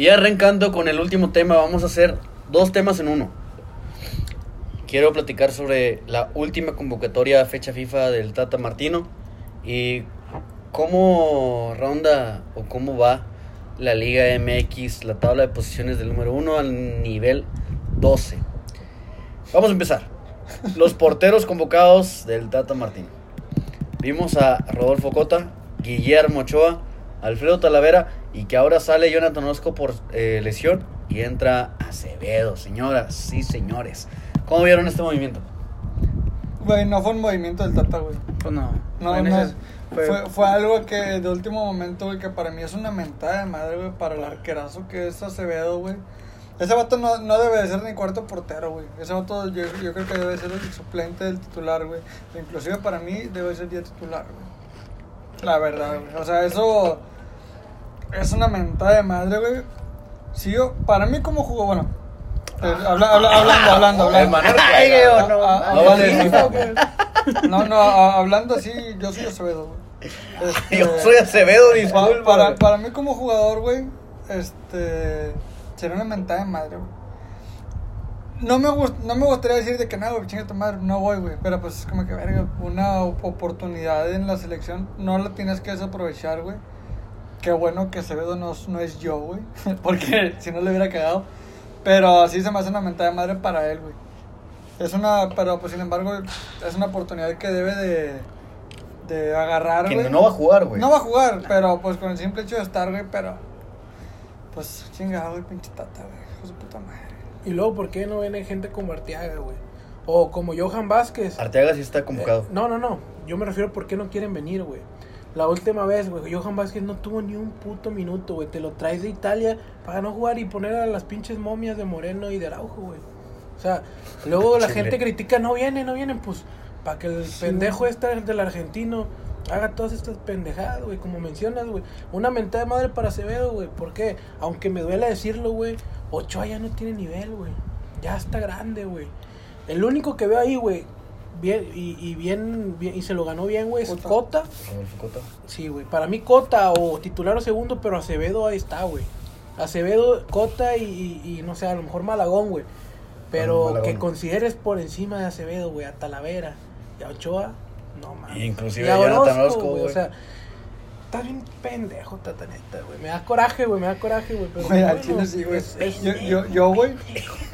Y arrancando con el último tema, vamos a hacer dos temas en uno. Quiero platicar sobre la última convocatoria fecha FIFA del Tata Martino y cómo ronda o cómo va la Liga MX, la tabla de posiciones del número 1 al nivel 12. Vamos a empezar. Los porteros convocados del Tata Martino. Vimos a Rodolfo Cota, Guillermo Ochoa, Alfredo Talavera y que ahora sale Jonathan Orozco por eh, lesión y entra Acevedo, señoras, sí señores. ¿Cómo vieron este movimiento? Güey, no fue un movimiento del Tata, güey. Pues no. No, En no. Fue, fue- fue algo que de último momento, güey, que para mí es una mentada de madre, güey, para el arquerazo que es Acevedo, güey. Ese vato no, no debe de ser ni cuarto portero, güey. Ese vato yo, yo creo que debe ser el suplente del titular, güey. Inclusive para mí debe ser ya titular, güey. La verdad, güey. O sea, eso es una mentada de madre, güey. Sí, yo, para mí como jugó, bueno. eh, habla- habla- hablando, hablando, hablando. No. Ah, ah, No ah, no, güey. No, no, a- hablando así, yo soy Acevedo, güey. Este, Yo soy Acevedo, pa- disculpa. para, para mí como jugador, güey, este, sería una mentada de madre, güey. No me, gust- no me gustaría decir de que nada, güey, chinga tu madre, no voy, güey. Pero pues es como que, verga, una op- oportunidad en la selección no la tienes que desaprovechar, güey. Qué bueno que Acevedo no, es- no es yo, güey. Porque si no le hubiera quedado. Pero sí se me hace una mentada de madre para él, güey. Es una, pero pues sin embargo, es una oportunidad que debe de, de agarrar, Que güey. no va a jugar, güey. No va a jugar, pero pues con el simple hecho de estar, güey, pero. Pues chingado, güey, pinche tata, güey. Hijo de puta madre. Y luego, ¿por qué no viene gente como Arteaga, güey? O como Johan Vázquez. Arteaga sí está convocado. Eh, no, no, no. Yo me refiero a por qué no quieren venir, güey. La última vez, güey, Johan Vázquez no tuvo ni un puto minuto, güey. Te lo traes de Italia para no jugar y poner a las pinches momias de Moreno y de Araujo, güey. O sea, luego la Chile. gente critica, no vienen, no vienen, pues, para que el pendejo este del argentino haga todas estas pendejadas, güey, como mencionas, güey. Una mentada de madre para Acevedo, güey. ¿Por qué? Aunque me duela decirlo, güey, Ochoa ya no tiene nivel, güey. Ya está grande, güey. El único que veo ahí, güey, bien, y, y bien, bien, y se lo ganó bien, güey, es Cota. Cota. Sí, güey. Para mí Cota o titular o segundo, pero Acevedo ahí está, güey. Acevedo, Cota y, y- y no sé, a lo mejor Malagón, güey. Pero Malagón. que consideres por encima de Acevedo, güey, a Talavera y a Ochoa, no mames. Inclusive Y a Jonathan Orozco, güey. O sea, estás bien pendejo, tataneta, güey. Me da coraje, güey, me da coraje, güey. Pero Güey, al chile sí, güey. es- es- Yo, yo, yo, güey,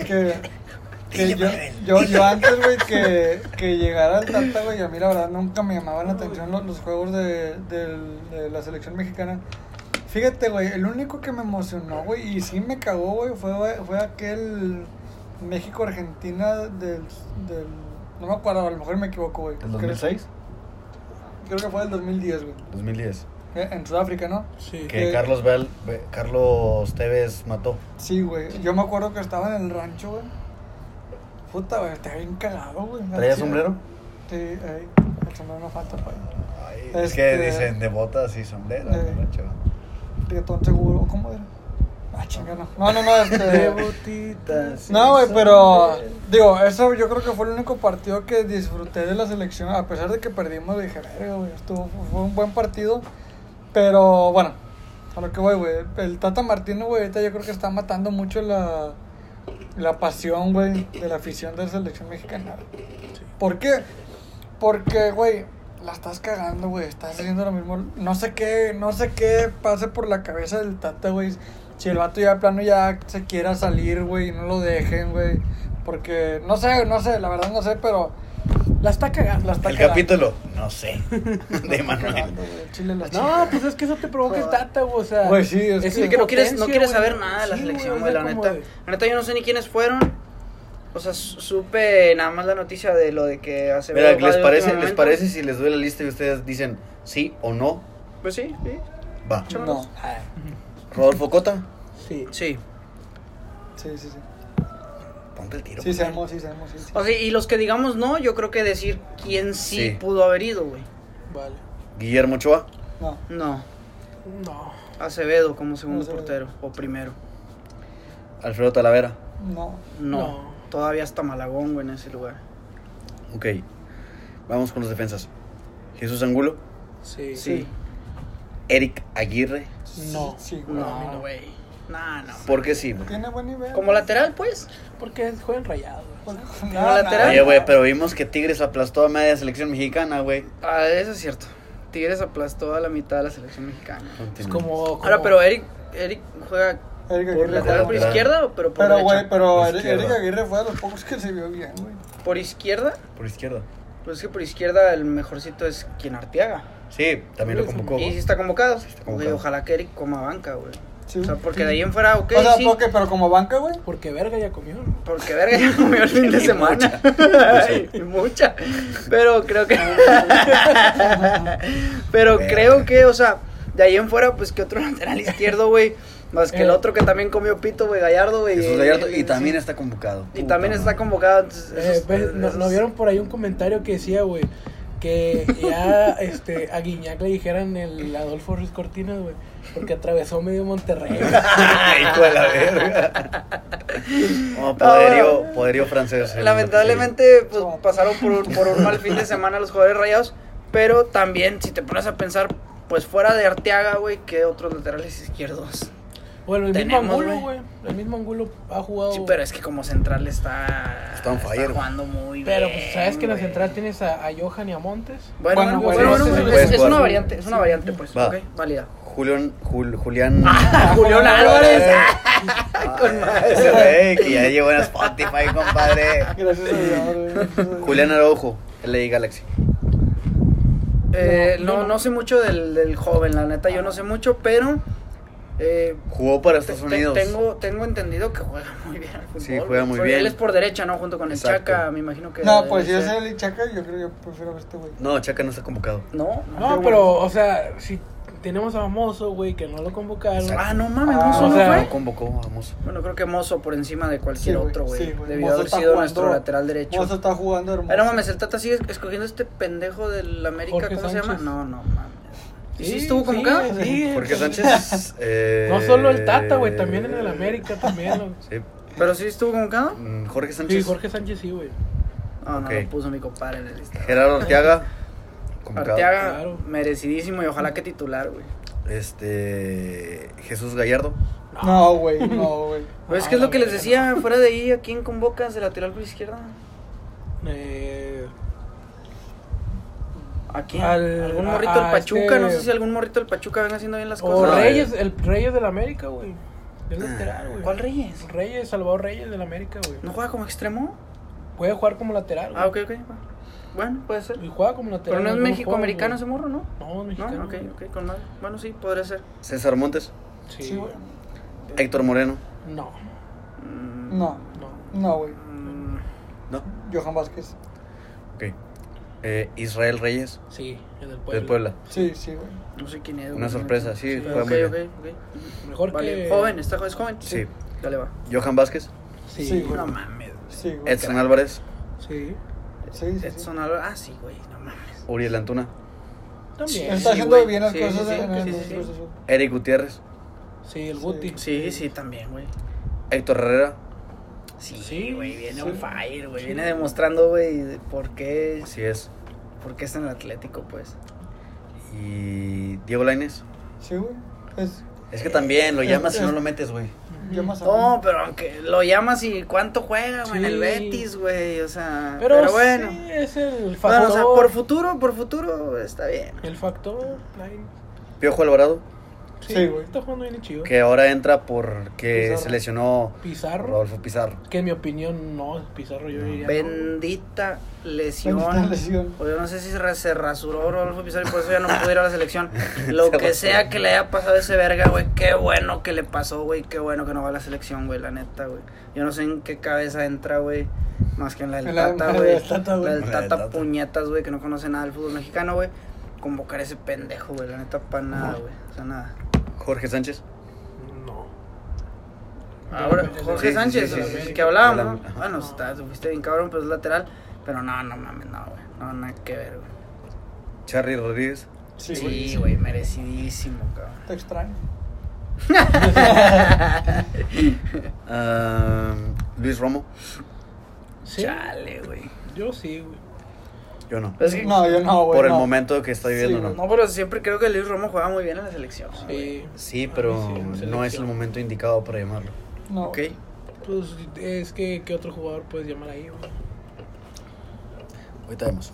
que. Que yo, yo, yo antes, güey, que, que llegara al Tata, güey, a mí la verdad nunca me llamaban la atención los, los juegos de, de la selección mexicana. Fíjate, güey, el único que me emocionó, güey, y sí me cagó, güey, fue, fue aquel México-Argentina del, del... No me acuerdo, a lo mejor me equivoco, güey. ¿El Creo- 2006? Creo que fue el 2010, güey. 2010. Eh, En Sudáfrica, ¿no? Sí. Que Eh, Carlos Bel, Be- Carlos Tevez mató. Sí, güey. Yo me acuerdo que estaba en el rancho, güey. Puta, güey, estaba bien cagado, güey. ¿Traía sombrero? Sí, ey, el sombrero no falta, güey. Ay, Este- Es que dicen de botas y sombrero. Eh. ¿no, seguro, ¿cómo era? Ah, chinga, no. No, no, no, De este... botitas. No, güey, pero... Digo, eso yo creo que fue el único partido que disfruté de la selección. A pesar de que perdimos, dije, verga, güey, estuvo... Fue un buen partido. Pero, bueno, a lo que voy, güey. El Tata Martino, güey, ahorita yo creo que está matando mucho la... La pasión, güey, de la afición de la selección mexicana. ¿Por qué? Porque, güey, la estás cagando, güey. Estás haciendo lo mismo. No sé qué, no sé qué pase por la cabeza del Tata, güey. Si el vato ya de plano ya se quiera salir, güey, no lo dejen, güey. Porque, no sé, no sé, la verdad no sé, pero La está cagando. la está El cagando. capítulo, no sé, de Manuel. cagando, güey, el Chile la No, pues es que eso te provoca el tata, güey. O sea, Güey, sí, es que- es que no quieres, no quieres güey. saber nada de la Sí, selección, güey, de la neta. de- La neta, yo no sé ni quiénes fueron. O sea, su- supe nada más la noticia de lo de que hace Mira, ¿les parece, ¿les parece si les doy la lista y ustedes dicen sí o no? Pues sí, sí. Va. No. Rodolfo Cota, Sí. Sí. Sí, sí, sí. El tiro. Sí, sabemos, sí, sabemos, sí. sí. O sea, y los que digamos no, yo creo que decir quién sí, Sí. pudo haber ido, güey. Vale. Guillermo Ochoa, No. No. No. Acevedo como segundo Acevedo. portero. O primero. Alfredo Talavera. No. No. No. Todavía está Malagón, güey, en ese lugar. Ok, vamos con los defensas. Jesús Angulo, Sí. Sí. Eric Aguirre, No. Sí, güey. No, No. güey. No, no. Porque sí, güey. Tiene buen nivel. Como lateral, pues. Porque juegan rayados, güey. Pues, Como no, lateral. Oye, güey, pero vimos que Tigres aplastó a media selección mexicana, güey. Ah, eso es cierto. Tigres aplastó a la mitad de la selección mexicana. Es como, como- Ahora, pero Eric, Eric juega Eric por Aguirre lateral por lateral. izquierda o pero por Pero, derecha? güey, pero Por Eric Aguirre fue de los pocos que se vio bien, güey. Por izquierda, Por izquierda. pues es que por izquierda el mejorcito es quien Arteaga. Sí, también lo convocó. Y sí está convocado. está Güey, convocado. ojalá que Eric coma banca, güey. Sí. O sea, porque de ahí en fuera, ok, o sea, sí. porque, pero como banca, güey. Porque verga ya comió. Porque verga ya comió el fin de semana. mucha. Y mucha. Pero creo que. Pero Verga. creo que, o sea, de ahí en fuera, pues que otro lateral izquierdo, güey. Más que el Eh. otro que también comió pito, güey, Gallardo, güey. Jesús eh, Gallardo, eh, y también sí. está convocado. Y también está convocado. entonces, Eh, esos- ves, ¿no, esos- no vieron por ahí un comentario que decía, güey? Que ya este, a Guiñac le dijeran el Adolfo Ruiz Cortinas, güey. Porque atravesó medio Monterrey. Hijo de la verga. Oh, poderío, poderío francés. el- Lamentablemente, pues pasaron por un, por un mal fin de semana los jugadores rayados. Pero también, si te pones a pensar, pues fuera de Arteaga, güey, ¿qué otros laterales izquierdos? Bueno, el mismo Angulo, güey. El mismo Angulo ha jugado. Sí, pero es que como central está. Está on fire. jugando muy Pero, bien. pues, ¿sabes que en la central tienes a, a Johan y a Montes? Bueno, bueno, Bueno, bueno, bueno, bueno, sí, es- una variante, es una variante, pues. Va. Ok, válida. Julián, Jul- Julián. Julián Álvarez. Con ese güey que ya llegó en Spotify, compadre. Gracias a Dios, güey. Julián Araujo, LA Galaxy. Eh, No, no, no. no sé mucho del, del joven, la neta, yo no sé mucho, pero. Eh, Jugó para Estados Unidos. tengo, tengo entendido que juega muy bien al fútbol. Sí, juega muy Porque bien. Él es por derecha, ¿no? Junto con el Exacto. Chaca, me imagino que. No, pues si yo soy el Chaca, yo creo que yo prefiero a este güey. No, Chaca no está convocado. No, No, qué pero, bueno. o sea, si tenemos a Mozo, güey, que no lo convocaron. Ah, no mames, Ah, Mozo o no sea, fue. No convocó, vamos. Bueno, creo que Mozo por encima de cualquier Sí, otro, güey. sí, güey. Debió Mozo haber sido jugando- nuestro lateral derecho. Mozo está jugando hermoso. Pero no mames, el Tata sigue escogiendo este pendejo del América, Jorge ¿cómo se llama? Sánchez. No, no mames. ¿Y sí, estuvo convocado? Sí, sí, Jorge sí. Sánchez. eh, No solo el Tata, güey, también en el América también. Sí. ¿Pero sí estuvo convocado? Mm, Jorge Sí, Sánchez. Jorge Sánchez sí, güey. No, no Ok. lo puso mi compadre en el listado. Gerardo Arteaga. Arteaga, Claro. merecidísimo y ojalá que titular, güey. Este. Jesús Gallardo. No, güey, no, güey. Pues es Ah, que es lo que les decía, fuera de ahí, ¿a quién convocas de lateral por izquierda? Eh, ¿A quién? Al- ¿Algún morrito del Pachuca? este- No sé si algún morrito del Pachuca venga haciendo bien las o cosas. Reyes, el Reyes del América, güey. Es lateral, güey. ¿Cuál Reyes? Reyes, Salvador Reyes del América, güey. ¿No juega como extremo? Puede jugar como lateral. Ah, ok, ok. Bueno, puede ser. Y juega como lateral. Pero no es juegos, ese morro, ¿no? No, es No, mexicano. ok, güey. ok, con madre. Bueno, sí, podría ser. César Montes. Sí, Sí, güey. Héctor Moreno. No, Mm, No, no. no, güey. mm, No. Johan Vázquez. Ok. Eh, Israel Reyes. Sí, el del Puebla. Del Puebla. Sí, sí, güey. No sé quién es. Una sorpresa, sí, Sí, juega Ok, muy ok, bien. ok. Mejor Vale, que... joven, ¿está es joven? Sí. Dale, va. Johan Vázquez. Sí, Sí, güey. No mames. Sí, güey. Edson Álvarez. Sí. Sí, sí, sí. Edson Álvarez. Ah, sí, güey, no mames. Uriel Antuna. También. Está Sí, haciendo güey. bien las Sí, cosas sí, sí, en el. Eric Gutiérrez. Sí, el Sí. Guti. Sí, sí, también, güey. Héctor Herrera. Sí, Sí, güey, viene sí. on fire, güey. Viene demostrando, güey, por qué, Así es. por qué está en el Atlético, pues. Y Diego Lainez. Sí, güey. Es. Es que también lo Es- llamas y no lo metes, güey. No, pero aunque lo llamas y cuánto juega, güey, en el. Betis, güey, o sea, Pero, pero, bueno. sí, es el Bueno, factor. o sea, por futuro, por futuro está bien. El factor. Piojo Alvarado. Sí, güey. Está jugando bien chido. Que ahora entra porque Pizarro. se lesionó Pizarro. Rodolfo Pizarro. Que en mi opinión no, Pizarro yo diría. no. Bendita lesión. Bendita lesión. O yo no sé si se, ra- se rasuró Rodolfo Pizarro y por eso ya no pudo ir a la selección. Lo Se que sea que le haya pasado a ese verga, güey. Qué bueno que le pasó, güey. Qué bueno que no va a la selección, güey, la neta, güey. Yo no sé en qué cabeza entra, güey. Más que en la del Tata, güey. del Tata, güey. La del En la del Tata Tata. puñetas, güey, que no conoce nada del fútbol mexicano, güey. Convocar a ese pendejo, güey. La neta, para nada, güey. O sea, nada. Jorge Sánchez. No. Ahora, Jorge Sí, Sánchez, sí, sí, sí, el sí. que hablábamos, ¿no? Bueno, está, fuiste bien cabrón, pero es lateral. Pero no, no mames, no, güey. No, nada que ver, güey. Charlie Rodríguez. Sí, Sí, güey. merecidísimo, cabrón. Te extraño. Ah, Luis Romo. Sí. Chale, güey. Yo sí, güey. Yo no. Es que- No, yo no, güey. Por el no. momento que está viviendo, Sí, no. No, pero siempre creo que Luis Romo juega muy bien en la selección. Sí. Sí, pero sí, no es el momento indicado para llamarlo. No. Ok. Pues es que, ¿qué otro jugador puedes llamar ahí, güey? Ahorita vemos.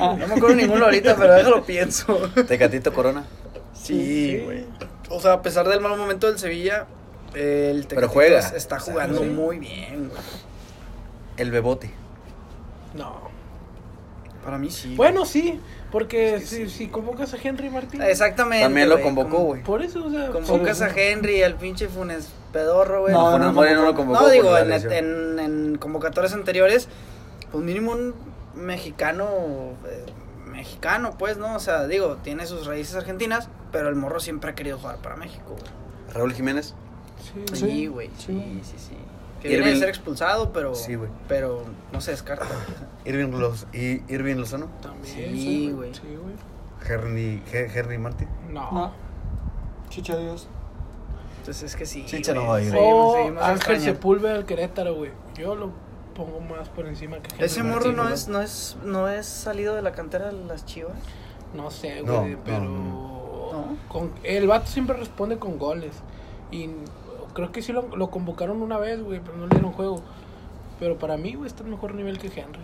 No, No me acuerdo ninguno ahorita, pero déjalo pienso. Tecatito Corona. Sí, güey. O sea, a pesar del mal momento del Sevilla, el Pero Tecatito juega. está jugando Sí. muy bien, güey. El Bebote. No. Para mí sí. Bueno, sí, porque si, si convocas a Henry Martín. Exactamente. También lo convocó, güey. Por eso, o sea. Convocas a Henry, al pinche Funes Pedorro, güey. No, Funes no, no, no lo convocó. No, digo, en, lesión. en, en convocatorias anteriores, pues mínimo un mexicano, eh, mexicano, pues, ¿no? O sea, digo, tiene sus raíces argentinas, pero el morro siempre ha querido jugar para México, güey. Raúl Jiménez. Sí, güey, sí, sí. sí, Que viene de Irving- ser expulsado, pero, Sí, güey. pero no se descarta. Irving, Los, y Irving Lozano. También. Sí, güey. Sí, güey. Henry, He- Henry Martin. No. No. Chicha Dios. Entonces es que sí. Chicha no va a ir. seguimos- Ángel. Sepúlveda al Querétaro, güey. Yo lo pongo más por encima que Henry Ese morro no es, no es, no es salido de la cantera de las chivas. No sé, güey, no, pero. no. Con, el vato siempre responde con goles. Y creo que sí lo, lo convocaron una vez, güey, pero no le dieron juego. Pero para mí, güey, está en mejor nivel que Henry.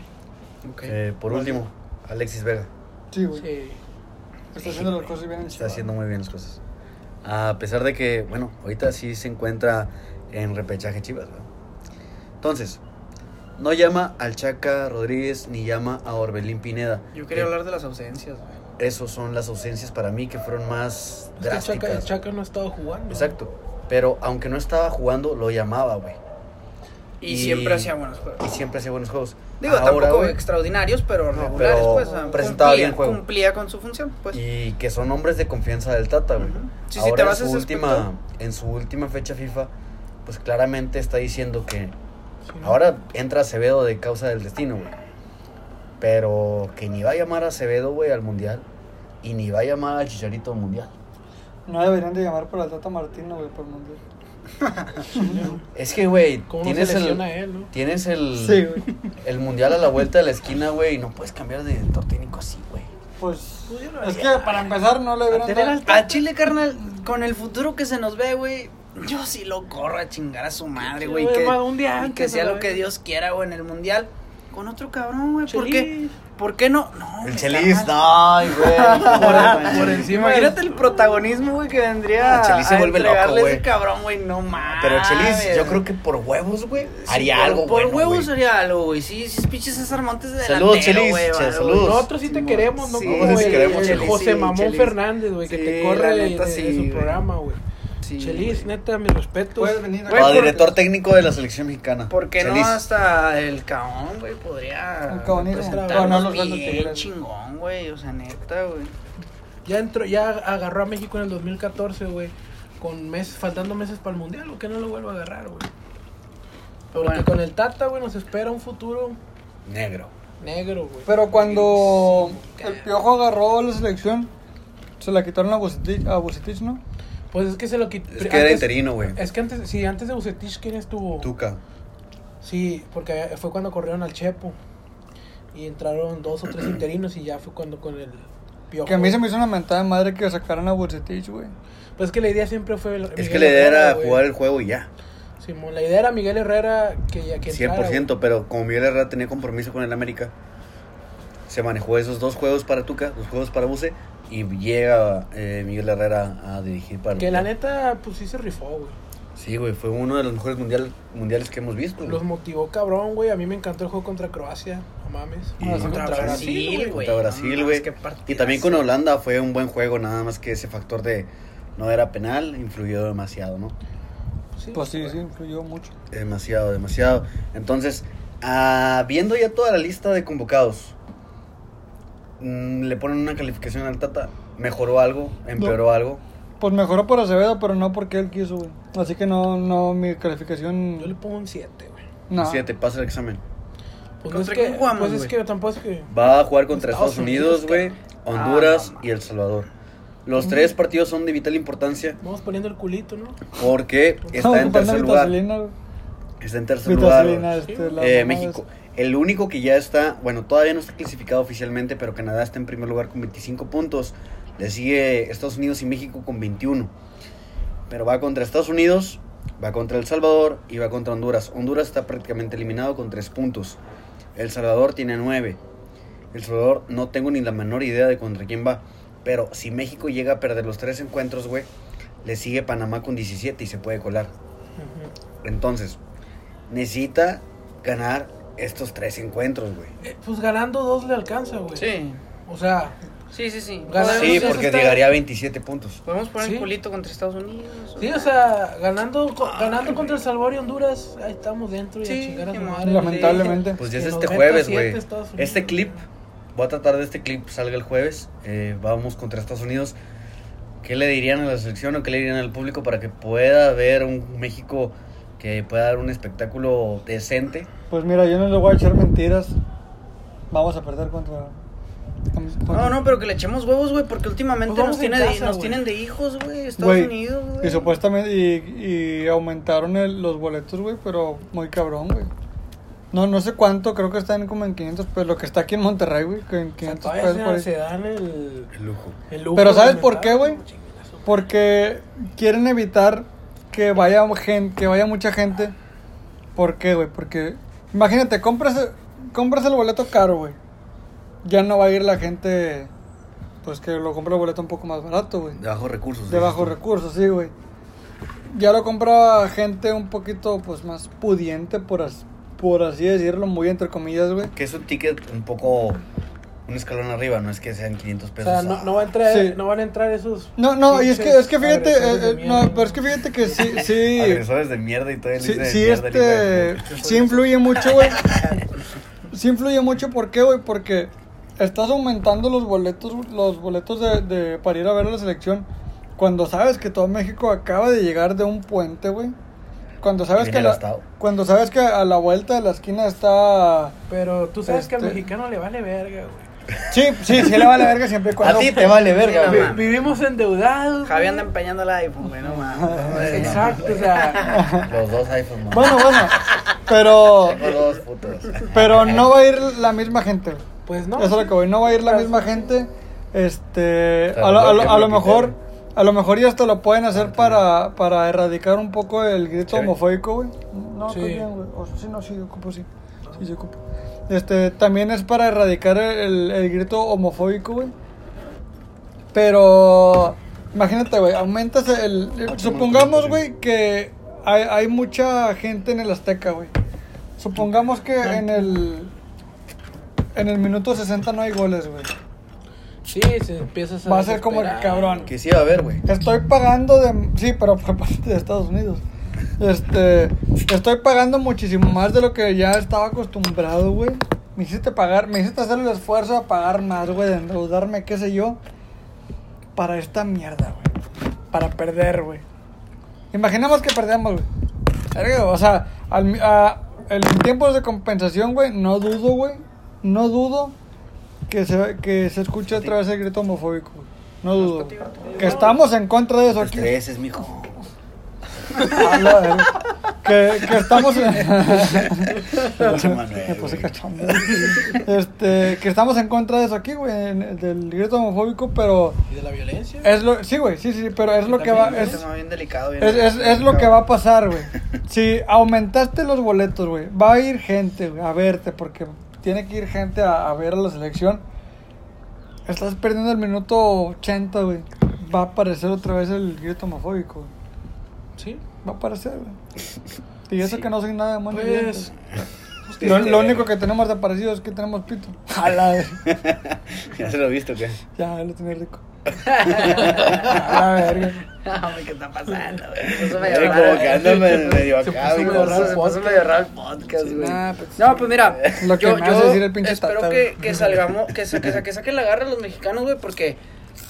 Eh, por último, Alexis Vega. Sí, güey. Sí. Está haciendo las cosas bien en Está haciendo muy bien las cosas. A pesar de que, bueno, ahorita sí se encuentra en repechaje Chivas. ¿verdad? Entonces, no llama al Chaca Rodríguez ni llama a Orbelín Pineda. Yo quería Eh, hablar de las ausencias, güey. Esos son las ausencias para mí que fueron más Es que el Chaca, el drásticas. Chaca no ha estado jugando. Exacto. Pero aunque no estaba jugando, lo llamaba, güey. Y, Y- siempre hacía buenos Y juegos. siempre hacía buenos juegos. Digo, Ahora, tampoco extraordinarios, pero No, regulares, pero pues. o sea, presentaba cumplía, bien juego. Cumplía con su función, pues. Y que son hombres de confianza del Tata, güey. Sí, sí, Ahora te en vas a su última, aspecto. en su última fecha FIFA, pues claramente está diciendo que Sí, ¿no? ahora entra Acevedo de causa del destino, güey. Pero que ni va a llamar a Acevedo, güey, al mundial. Y ni va a llamar a Chicharito al mundial. No deberían de llamar por el Tata Martino, güey, por el mundial. Es que, güey, ¿Cómo no tienes el, lesiona él, no? tienes el, Sí, güey. el mundial a la vuelta de la esquina, güey, y no puedes cambiar de director técnico así, güey. Pues. Pues yo Es que para empezar no le dar. al A Chile, carnal, con el futuro que se nos ve, güey. Yo sí lo corro a chingar a su madre, güey. Que, un día que sea lo que. Dios quiera, güey, en el mundial. Con otro cabrón, güey. ¿Por qué? ¿Por qué no? No, El Chelis, no, güey. Por, por encima Imagínate el protagonismo, güey, que vendría Ah, Chelis se a vuelve loco, güey. ese cabrón, güey. No mames. Pero Chelis, yo creo que por huevos, güey, haría por, algo, Por bueno, huevos güey. haría algo, güey. Sí, sí, es pinche César Montes de Saludos, Chelis, güey, che, saludos. güey. Nosotros sí te queremos, ¿no? Sí, Como sí el, queremos, el. José Mamón. Fernández, güey, que te corre la de, su güey. programa, güey. Sí, Chelis, güey. neta, mis respetos. Puedes venir Güey, Para por- director técnico de la selección mexicana. ¿Por qué no hasta el caón, güey? Podría El representarnos No, no, los bien chingón, güey. O sea, neta, güey. Ya entró, ya agarró a México en el 2014, güey. Con meses, faltando meses para el mundial, ¿o que no lo vuelva a agarrar, güey? Porque Bueno. con el Tata, güey, nos espera un futuro Negro. negro, güey. Pero cuando el Piojo agarró la selección, se la quitaron a Bucetich, a Bucetich, ¿no? Pues es que se lo quitó. Es que era interino, güey. Es que antes, sí, antes de Bucetich, ¿quién estuvo? Tuca. Sí, porque fue cuando corrieron al Chepo. Y entraron dos o tres interinos y ya fue cuando con el Piojo. Que a mí se me hizo una mentada de madre que sacaran a Bucetich, güey. Pues que la idea siempre fue. Es Miguel que la idea Herrera, era jugar el juego y ya. Simón, la idea era Miguel Herrera que ya que entrara, 100%, pero como Miguel Herrera tenía compromiso con el América, se manejó esos dos juegos para Tuca, dos juegos para Buse, y llega eh, Miguel Herrera a dirigir para. Que la neta, pues sí se rifó, güey. Sí, güey, fue uno de los mejores mundial, mundiales que hemos visto. güey. Los motivó cabrón, güey. A mí me encantó el juego contra Croacia. No mames. Y Ah, contra Brasil, güey. Contra Brasil, y también con Holanda fue un buen juego, nada más que ese factor de no era penal influyó demasiado, ¿no? Sí, Pues sí, güey. sí, influyó mucho. Demasiado, demasiado. Entonces, ah, viendo ya toda la lista de convocados, mm, le ponen una calificación al Tata. ¿Mejoró algo? ¿Empeoró algo? Pues mejoró por Acevedo, pero no porque él quiso, güey. Así que no, no, mi calificación. Yo le pongo un 7, güey. No. Siete, pasa el examen. Pues no es ¿Contra que, quién jugamos, pues es güey? que tampoco es que. Va a jugar contra Estados Estados, Unidos, güey. Honduras Ah, no, y El Salvador. Los tres partidos son de vital importancia Vamos poniendo el culito, ¿no? porque está en tercer lugar. Está en tercer lugar. Güey. este, la Eh, mamá México. El único que ya está, bueno, todavía no está clasificado oficialmente, pero Canadá está en primer lugar con 25 puntos. Le sigue Estados Unidos y México con 21. Pero va contra Estados Unidos, va contra El Salvador y va contra Honduras. Honduras está prácticamente eliminado con 3 puntos. El Salvador tiene 9. El Salvador no tengo ni la menor idea de contra quién va. Pero si México llega a perder los tres encuentros, güey, le sigue Panamá con 17 y se puede colar. Entonces, necesita ganar estos tres encuentros, güey. Eh, Pues ganando dos le alcanza, güey. Sí, O sea, sí, sí, sí. Gana- Podemos- Sí, porque está- llegaría a 27 puntos. Podemos poner Sí. el culito contra Estados Unidos. sí, o sea, ganando, co- ganando contra El Salvador y Honduras, ahí estamos dentro y a Sí, chingar a su qué madre. Lamentablemente. Pues ya Que es este jueves, güey. Estados Unidos. Este clip, voy a tratar de este clip salga el jueves. eh, vamos contra Estados Unidos. ¿Qué le dirían a la selección o qué le dirían al público para que pueda ver un México que pueda dar un espectáculo decente? Pues mira, yo no le voy a echar mentiras. Vamos a perder contra. No, no, pero que le echemos huevos, güey, porque últimamente Pues nos, de- tienen de hijos, güey, Estados Unidos, güey. Y supuestamente. Y, y aumentaron el- los boletos, güey, pero muy cabrón, güey. No, no sé cuánto, creo que están como en 500 pesos. Lo que está aquí en Monterrey, güey, que en O sea, 500 todavía pesos se- por ahí. se dan el, El lujo. el lujo Pero ¿sabes por qué, güey? Porque quieren evitar que vaya gente, que vaya mucha gente. ¿Por qué, güey? Porque imagínate, compras, compras el boleto caro, güey. Ya no va a ir la gente, pues que lo compra el boleto un poco más barato, güey. De bajos recursos. De bajos recursos, sí, güey. Ya lo compra gente un poquito, pues más pudiente, por, as- por así decirlo, muy entre comillas, güey. Que es un ticket un poco. Un escalón arriba, no es que sean 500 O pesos. sea, no, no, va a entrar, Sí. no van a entrar esos. No, no, y es que, es que fíjate, eh, eh, no, pero es que fíjate que sí, sí. Agresores de mierda y todo el Sí, de sí, mierda, este, sí influye mucho, güey. Sí influye mucho, ¿por qué, güey? Porque estás aumentando los boletos, los boletos de, de- para ir a ver a la selección cuando sabes que todo México acaba de llegar de un puente, güey. Cuando sabes que la, cuando sabes que a la vuelta de la esquina está Pero tú sabes que al Este- mexicano le vale verga, güey. Sí, sí, sí le vale verga siempre y cuando A ti te vale verga, güey. Vivimos endeudados. Javi anda empeñando el iPhone, güey, no mames. Exacto, o sea. Los dos iPhones. Bueno, bueno, pero Tengo dos putos. pero no va a ir la misma gente. güey. Pues no. Eso es lo que voy, no va a ir la misma gente. Este, a lo, a lo- a lo me mejor, a lo mejor ya hasta lo pueden hacer para, para erradicar un poco el grito homofóbico, güey. No, Sí. estoy bien, güey. O- sí, no, sí, ocupo, sí. Sí, sí, ocupo. Este, también es para erradicar el, el grito homofóbico, güey. Pero, imagínate, güey, aumentas el... el- supongamos, güey, que hay, hay mucha gente en el Azteca, güey. Supongamos que en el... En el minuto 60 no hay goles, güey. Sí, se empiezas a. Va a ser como que desesperar. cabrón. Que sí va a haber, güey. Estoy pagando de... Sí, pero por parte de Estados Unidos. Este... Estoy pagando muchísimo más de lo que ya estaba acostumbrado, güey. Me hiciste pagar... Me hiciste hacer el esfuerzo a pagar más, güey. De endeudarme, qué sé yo. Para esta mierda, güey. Para perder, güey. Imaginemos que perdemos, güey. O sea, al, a- en tiempos de compensación, güey, no dudo, güey. No dudo que se, que se escuche otra vez el grito homofóbico, güey. No dudo. Que estamos en contra de eso aquí. tres mijo. A la verga. que, que estamos en... Me puse cachondo. Este, que estamos en contra de eso aquí, güey, en- del grito homofóbico, pero ¿Y de la violencia? es lo, sí, güey, sí, sí, pero es lo que va, Es es, tema bien delicado. bien es, es, delicado. es lo que va a pasar, güey. Si aumentaste los boletos, güey, va a ir gente, güey, a verte, porque tiene que ir gente a, a ver a la selección. Estás perdiendo el minuto 80, güey. Va a aparecer otra vez el grito homofóbico, güey. Sí. Va a aparecer, güey. Y eso Sí. que no soy nada más Pues. lo, lo único que tenemos de parecido es que tenemos pito. A la verga. ¿Ya se lo he visto qué? Ya, lo tenía rico. A la verga. No, güey, ¿qué está pasando, güey? Se puso medio como raro, medio acá, puso güey. raro. Se puso medio raro el podcast, güey. pues, no, pues mira, Lo que yo, me yo decir el pinche espero que, que salgamos, que, sa- que, sa- que saquen la garra a los mexicanos, güey, porque,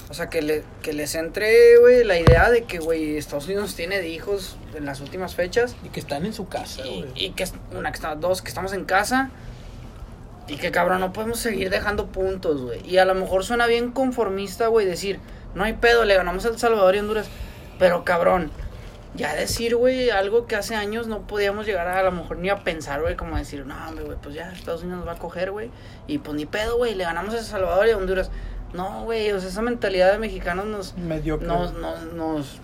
o sea, que, le, que les entre, güey, la idea de que, güey, Estados Unidos tiene de hijos en las últimas fechas Y que están en su casa, y, güey. y que, es- una, que está, dos, que estamos en casa y que, cabrón, no podemos seguir dejando puntos, güey. Y a lo mejor suena bien conformista, güey, decir, no hay pedo, le ganamos a El Salvador y Honduras, pero, cabrón, ya decir, güey, algo que hace años no podíamos llegar a, a lo mejor ni a pensar, güey, como decir, no, hombre, güey, pues ya Estados Unidos nos va a coger, güey, y pues ni pedo, güey, le ganamos a El Salvador y a Honduras. No, güey, o sea, esa mentalidad de mexicanos nos, Mediocre. nos, nos, nos,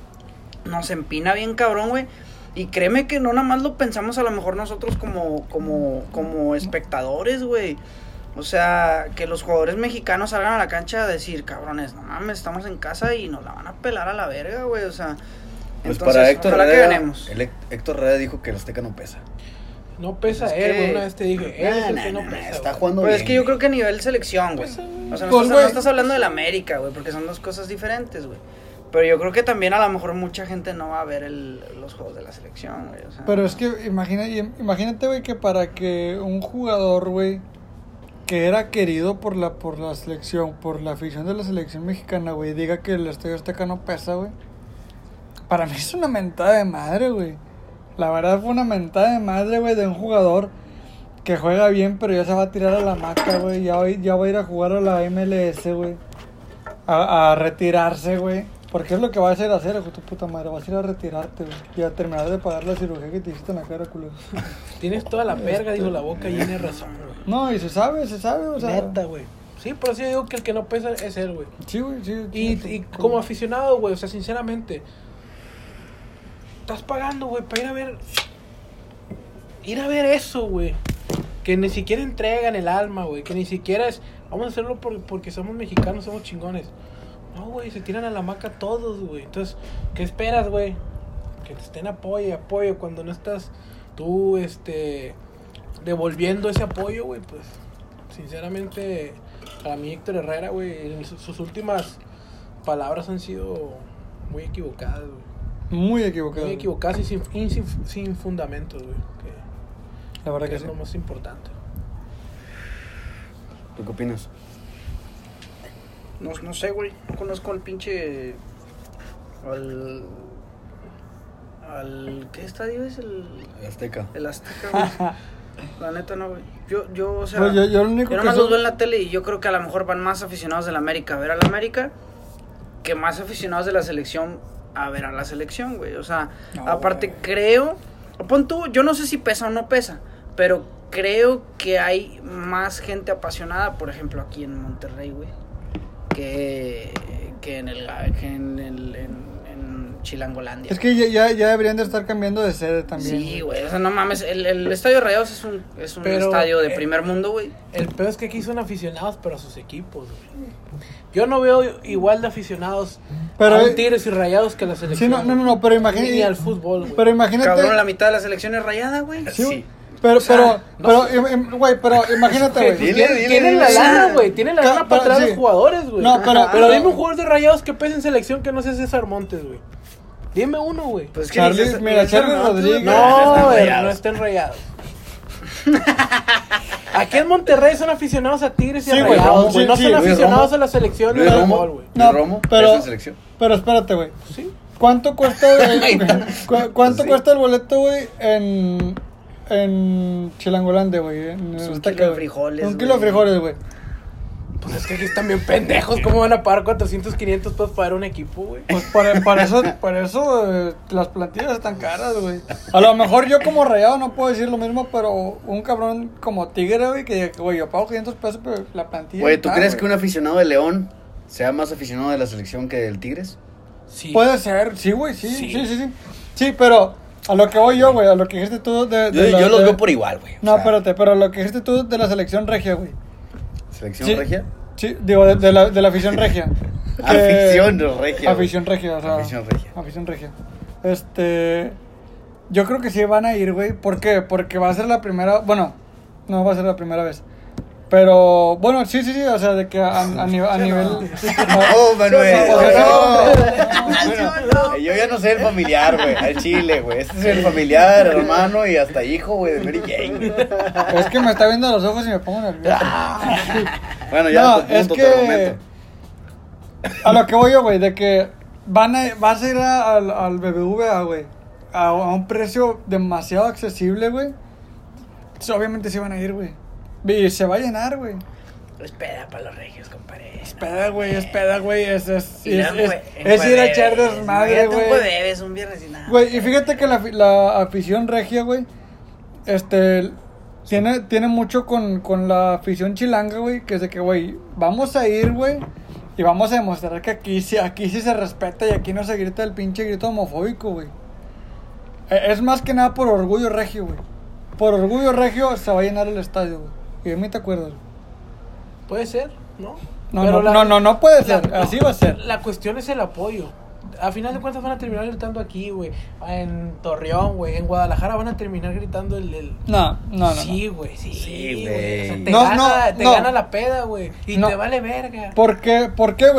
nos empina bien cabrón, güey. Y créeme que no nada más lo pensamos a lo mejor nosotros como, como, como espectadores, güey. O sea, que los jugadores mexicanos salgan a la cancha a decir, cabrones, no mames, estamos en casa y nos la van a pelar a la verga, güey. O sea, Pues entonces, para Héctor ojalá que Herrera, ganemos. el Hec- Héctor Herrera dijo que el Azteca no pesa. No pesa Es él, que-. Una vez te dije, él es el Nah, que no nah, pesa. está jugando Pero bien. es que yo creo que a nivel selección, güey. O sea, no, Pues, estás, no estás hablando del América, güey, porque son dos cosas diferentes, güey. Pero yo creo que también a lo mejor mucha gente no va a ver el, los juegos de la selección, güey. O sea, Pero es que imagina, imagínate, güey, que para que un jugador, güey, que era querido por la por la selección, por la afición de la selección mexicana, güey, diga que el Estadio Azteca no pesa, güey. Para mí es una mentada de madre, güey. La verdad fue una mentada de madre, güey, de un jugador que juega bien, pero ya se va a tirar a la maca, güey. Ya, va- ya va a ir a jugar a la MLS, güey. A, a retirarse, güey. Porque es lo que vas a a hacer, hijo de tu puta madre. Vas a ir a retirarte, güey. Y a terminar de pagar la cirugía que te hiciste en la cara, culo. Tienes toda la verga, digo, la boca llena de razón, güey. No, y se sabe, se sabe, o sea. Neta, güey. Sí, por eso yo digo que el que no pesa es él, güey. Sí, güey, sí. Y, sí, y como aficionado, güey, o sea, sinceramente, estás pagando, güey, para ir a ver. Ir a ver eso, güey. Que ni siquiera entregan el alma, güey. Que ni siquiera es. Vamos a hacerlo por- porque somos mexicanos, somos chingones. No, güey, se tiran a la maca todos, güey. Entonces, ¿qué esperas, güey? Que te estén apoyo apoyo cuando no estás tú, este. devolviendo ese apoyo, güey, pues. Sinceramente, para mí Héctor Herrera, güey, sus últimas palabras han sido muy equivocadas, güey. Muy equivocado. Muy equivocadas y sin, y sin, sin fundamentos, güey. Que, La verdad que que es sí. lo más importante. ¿Tú qué opinas? no, no sé, güey. No conozco al pinche. Al. Al. ¿Qué estadio es el. Azteca. El Azteca, güey? La neta, no, güey. Yo, yo, o sea. Pues yo- yo lo único yo que nomás los veo en la tele y yo creo que a lo mejor van más aficionados del América a ver a la América que más aficionados de la selección a ver a la selección, güey. O sea, No, aparte güey. creo. Pon tú, yo no sé si pesa o no pesa, pero creo que hay más gente apasionada, por ejemplo, aquí en Monterrey, güey, que, que en el. Que en, el en, Chilangolandia. Es que ya, ya, ya deberían de estar cambiando de sede también. Sí, güey, o sea, no mames, el, el Estadio Rayados es un, es un Pero, estadio de eh, primer mundo, güey. El peor es que aquí son aficionados, pero a sus equipos, güey. Yo no veo igual de aficionados Pero, a eh, un Tigres y Rayados que a la Sí, selección. no, no, no, no, pero Ni imagínate. al fútbol, güey. Pero imagínate. Cabrón, la mitad de la selección es rayada, güey. Sí. Sí. Pero, sea, pero, no pero, im- im- güey, pero imagínate, güey. Dile, tienen, la Sí. lana, güey. Tienen la lana para pero traer a sí. los jugadores, güey. No, pero- pero pero- dime un jugador de rayados que pese en selección que no sea César Montes, güey. Dime uno, güey. Pues que Charlie, mira, Charlie Rodríguez. No, güey, rayados. no estén rayados. Aquí en Monterrey son aficionados a Tigres y Sí, a güey, rayados, güey. sí, No sí, son aficionados Romo. a la selección Luis de Romo. fútbol, güey. No, Romo, pero- ¿es en selección? Pero espérate, güey. Sí. ¿Cuánto cuesta, cu- ¿Cuánto Sí. cuesta el boleto, güey, en, en Chilangolande, güey? Un kilo de frijoles, Un kilo de frijoles, güey. Pues es que aquí están bien pendejos. ¿Cómo van a pagar 400, 500 pesos para ver un equipo, güey? Pues para, para eso, para eso eh, las plantillas están caras, güey. A lo mejor yo como rayado no puedo decir lo mismo, pero un cabrón como tigre, güey, que güey, yo pago 500 pesos, pero la plantilla Güey, ¿tú está, crees güey. que un aficionado de León sea más aficionado de la selección que del Tigres? Sí. Puede ser, sí, güey, sí, Sí. sí, sí, sí. Sí, pero a lo que voy yo, güey, a lo que dijiste tú de... Yo, de la- yo los de- veo por igual, güey. No, sea, espérate, pero lo que dijiste tú de la selección regia, güey. ¿Selección Sí. regia? Sí, digo, de, de la, de la afición regia. Que- Afición regia. Afición regia, o sea. Afición regia. Afición regia. Este. Yo creo que sí van a ir, güey. ¿Por qué? Porque va a ser la primera. Bueno, no va a ser la primera vez. Pero, bueno, sí, sí, sí. O sea, de que a, a nivel. A nivel Oh, Manuel. No. Bueno, yo ya no sé el familiar, güey. Al chile, güey. Este es el familiar, hermano y hasta hijo, güey, de Mary Jane. es que me está viendo a los ojos y me pongo nervioso. Bueno, ya No, punto, es que. A lo que voy yo, güey, de que van a, vas a ir a- al, al BBVA, güey, a, a un precio demasiado accesible, güey. Obviamente sí van a ir, güey. Y se va a llenar, güey. Es peda para los regios, compadre. Es peda, güey, es peda, güey. Es, es, es, es- es ir a echar desmadre, güey. jueves, un viernes y nada. Güey, y fíjate que la, la afición regia, güey, este, tiene, tiene mucho con, con la afición chilanga, güey, que es de que, güey, vamos a ir, güey, y vamos a demostrar que aquí, sí- aquí sí se respeta y aquí no se grita el pinche grito homofóbico, güey. E- Es más que nada por orgullo regio, güey. Por orgullo regio se va a llenar el estadio, güey. Y de mí te acuerdas, güey. Puede ser, ¿no? No, no, la- no, no, no puede la- ser, así va a ser. La cuestión es el apoyo. A final de cuentas van a terminar gritando aquí, güey. En Torreón, güey. En Guadalajara van a terminar gritando el... el... No, no, no. sí, güey, sí, Sí, güey. güey. O sea, te, No, gana, no, te no. gana la peda, güey. Y No. te vale verga. ¿Por qué, ¿Por qué,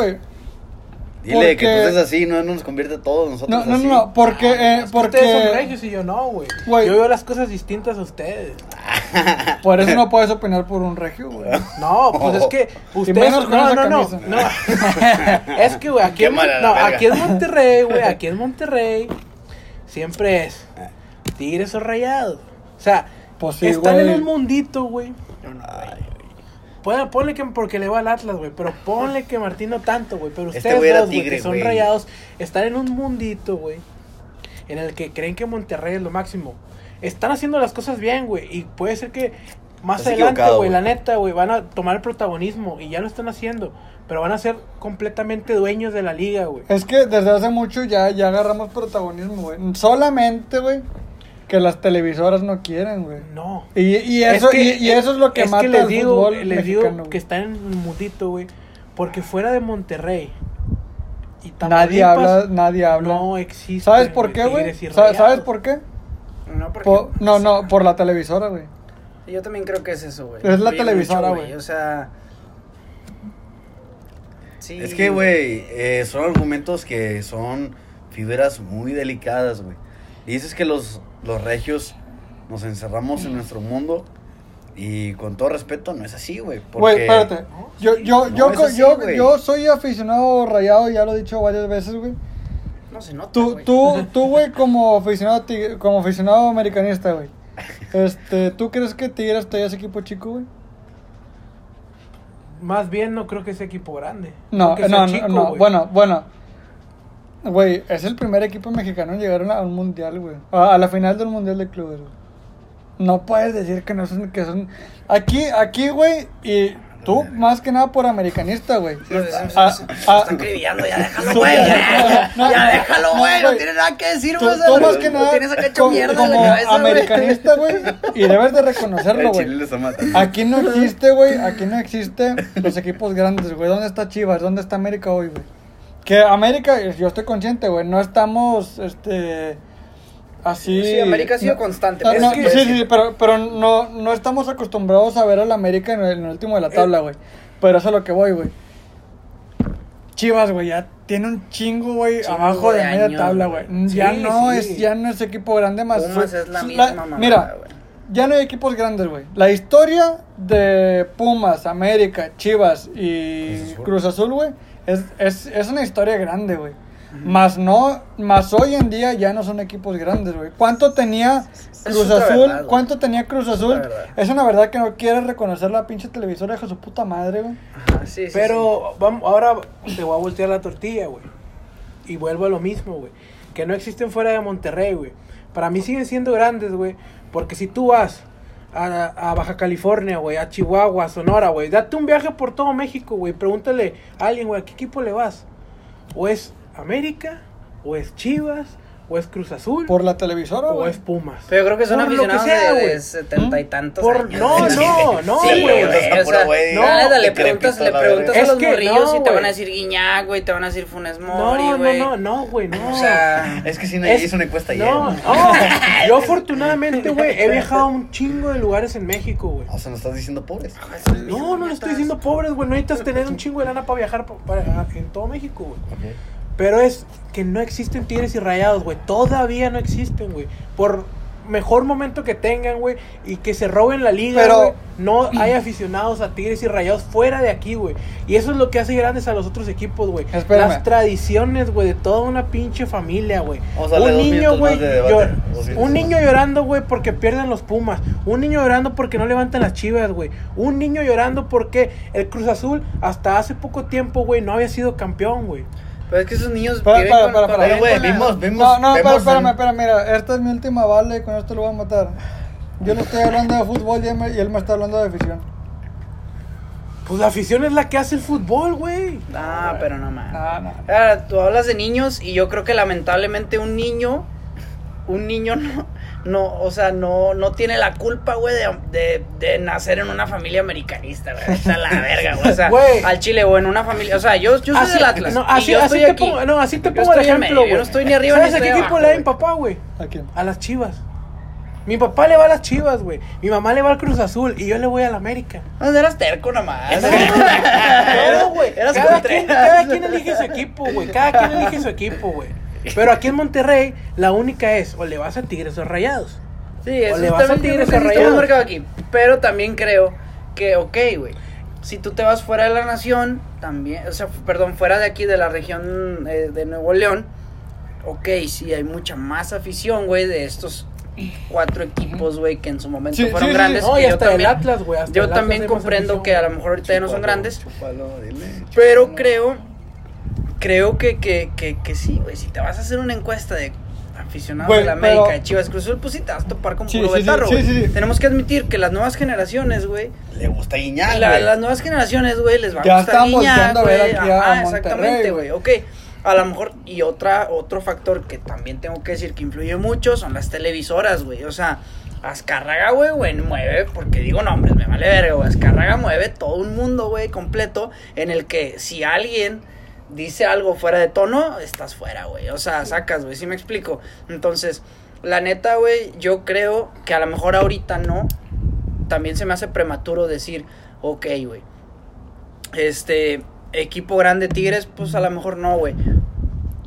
güey? Dile que tú Porque- seas así, no nos convierte a todos nosotros No, no, así. no, porque, eh, Es que Ustedes son porque regios y yo no, güey. Güey. Yo veo las cosas distintas a ustedes. por eso no puedes opinar por un regio, güey. No, pues es que ustedes menos no, no, no, no. es que güey, aquí, en, no, aquí Monterrey, güey, aquí en Monterrey siempre es Tigres o Rayados. O sea, Pues sí, están güey. en un mundito, güey. Ponle, ponle que porque le va al Atlas, güey, pero ponle que Martín no tanto, güey, pero Este ustedes dos, güey, tigre, que son rayados, están en un mundito, güey, en el que creen que Monterrey es lo máximo. Están haciendo las cosas bien, güey, y puede ser que más Estás adelante, güey, la neta, güey, van a tomar el protagonismo y ya lo están haciendo, pero van a ser completamente dueños de la liga, güey. Es que desde hace mucho ya, ya agarramos protagonismo, güey. Solamente, güey, que las televisoras no quieren, güey. No. Y, y eso, que- y, y eso es lo que es mata les al digo, fútbol les digo mexicano, güey. que están en un mundito, güey, porque fuera de Monterrey y Nadie habla, nadie habla. No existe. ¿Sabes por qué, güey? ¿Sabes por qué? No, porque, no, no, por la televisora, güey. Yo también creo que es eso, güey. Es la televisora, güey. O sea. Sí. Es que, güey, eh, son argumentos que son fibras muy delicadas, güey. Y dices que los, los regios nos encerramos en nuestro mundo y con todo respeto no es así, güey. Güey, espérate. Yo, yo, No, yo, así, yo, güey. yo soy aficionado rayado, ya lo he dicho varias veces, güey. No se nota. Tú, güey. tú, tú, güey, como aficionado, como aficionado americanista, güey. Este, ¿tú crees que Tigres todavía es equipo chico, güey? Más bien no creo que sea equipo grande. No, no, sea no, chico, no. güey. Bueno, bueno. Güey, es el primer equipo mexicano en llegar a, un mundial, güey. A, a la final del mundial de clubes, güey. No puedes decir que no son, que son. Aquí, aquí, güey, y tú más que nada por americanista, güey. Sí, Ah, ya déjalo, güey. no, Ya, no, ya no, déjalo, no, güey. No güey. tiene nada que decir, güey. tú más que nada, Tienes acá hecho mierda en la como cabeza, americanista, güey, y debes de reconocerlo, güey. Aquí no existe, güey, aquí no existe los equipos grandes, güey. ¿Dónde está Chivas? ¿Dónde está América hoy, güey? Que América, yo estoy consciente, güey, no estamos, este, así... Sí, América ha sido no- constante, no, sí, sí, pero, pero no, no estamos acostumbrados a ver al América en el, en el último de la tabla, güey. Pero eso es lo que voy, güey. Chivas, güey, ya tiene un chingo, güey, abajo de, de media tabla, güey. Ya no sí. es, ya no es equipo grande más. Pumas es la misma mamada, Mira, güey. ya no hay equipos grandes, güey. La historia de Pumas, América, Chivas y Cruz Azul. Cruz Azul, güey, es, es, es una historia grande, güey. Más no, más hoy en día ya no son equipos grandes, güey. ¿Cuánto tenía Cruz Azul? verdad. ¿Cuánto tenía Cruz Azul? Es una verdad que no quiere reconocer la pinche televisora de su puta madre, güey. Ajá, sí, sí, Pero vamos, ahora te voy a voltear la tortilla, güey. Y vuelvo a lo mismo, güey. Que no existen fuera de Monterrey, güey. Para mí siguen siendo grandes, güey. Porque si tú vas a, a Baja California, güey, a Chihuahua, a Sonora, güey, date un viaje por todo México, güey. Pregúntale a alguien, güey, ¿a qué equipo le vas? ¿O es América? ¿O es Chivas? ¿O es Cruz Azul? Por la televisora, ¿O güey. es Pumas? Pero yo creo que son Por lo que aficionados sea, de, güey. de setenta y tantos Por- años. no, no, no, Sí, güey. o puro sea, güey, no, no, neta, le preguntas, le preguntas a los morrillos no, y te van a decir Guiñac, güey, te van a decir Funes No, Mori, no, güey. no, no, güey, no. O sea, Es que sí, Es- hizo una encuesta No, ayer. no. Yo afortunadamente, güey, he viajado a un chingo de lugares en México, güey. O sea, nos estás diciendo pobres. No, no le estoy diciendo pobres, güey. No necesitas tener un chingo de lana para viajar para- en todo México, güey. Pero es que no existen tigres y rayados, güey. Todavía no existen, güey. Por mejor momento que tengan, güey, y que se roben la liga, Pero- güey, no hay aficionados a Tigres y Rayados fuera de aquí, güey. Y eso es lo que hace grandes a los otros equipos, güey. Las tradiciones, güey, de toda una pinche familia, güey. Un niño, güey, llor- un niño llorando, güey, porque pierden los Pumas. Un niño llorando porque no levantan las chivas, güey. Un niño llorando porque el Cruz Azul hasta hace poco tiempo, güey, no había sido campeón, güey. Pero es que esos niños Espera, viven espera, con- güey, con la- vimos, vimos. No, no, espera, espera, mira, esta es mi última bala y con esto lo voy a matar. Yo no estoy hablando de fútbol y él me, y él me está hablando de afición. Pues la afición es la que hace el fútbol, güey. Ah, pero no más. No, no. Ahora, tú hablas de niños y yo creo que lamentablemente un niño, un niño no, no o sea, no, no tiene la culpa, güey, de, de, de nacer en una familia americanista, güey. Sea, la verga, güey. O sea, Güey. al Chile o en una familia, o sea, yo, yo soy Así- del Atlas. No, y así, yo así estoy te aquí. pongo, no, así te pongo el estoy ejemplo, medio, yo güey. no estoy ni arriba ¿Sabes ni a qué estoy equipo le da mi güey. papá, güey? ¿A quién? A las chivas. Mi papá le va a las chivas, güey. Mi mamá le va al Cruz Azul y yo le voy a la América. No, eras terco nomás. No, güey. Eras Cada quien, cada quien elige su equipo, güey. Cada quien elige su equipo, güey. Pero aquí en Monterrey, la única es o le vas a Tigres o Rayados. Sí, eso O le vas a Tigres o Rayados. aquí. Pero también creo que, ok, güey. Si tú te vas fuera de la nación, también, o sea, perdón, fuera de aquí, de la región eh, de Nuevo León, ok, sí, hay mucha más afición, güey, de estos cuatro equipos, güey, que en su momento Sí, fueron sí, sí, grandes. No, y yo hasta el también- Atlas, güey. Yo el Atlas también comprendo que a lo mejor ahorita ya no son grandes, dile, pero creo, creo que, que, que, que sí, güey, si te vas a hacer una encuesta de aficionados de la América, pero- de Chivas Cruz Azul, pues sí te vas a topar con Sí, puro sí, sí, betarro, sí, güey. sí, sí. Tenemos que admitir que las nuevas generaciones, güey, Le gusta guiñar, la- las nuevas generaciones, güey, les va a Ya gustar están Guiñac, volteando a ver güey. a Monterrey, exactamente, güey. güey. Ok, a lo mejor, y otra, otro factor que también tengo que decir que influye mucho son las televisoras, güey. O sea, Azcárraga, güey, güey, mueve, porque digo nombres, me vale verga, güey. Azcárraga mueve todo un mundo, güey, completo, en el que si alguien dice algo fuera de tono, estás fuera, güey. O sea, sacas, güey, ¿sí me explico? Entonces, la neta, güey, yo creo que a lo mejor ahorita no. También se me hace prematuro decir, ok, güey. Este, equipo grande Tigres, pues a lo mejor no, güey.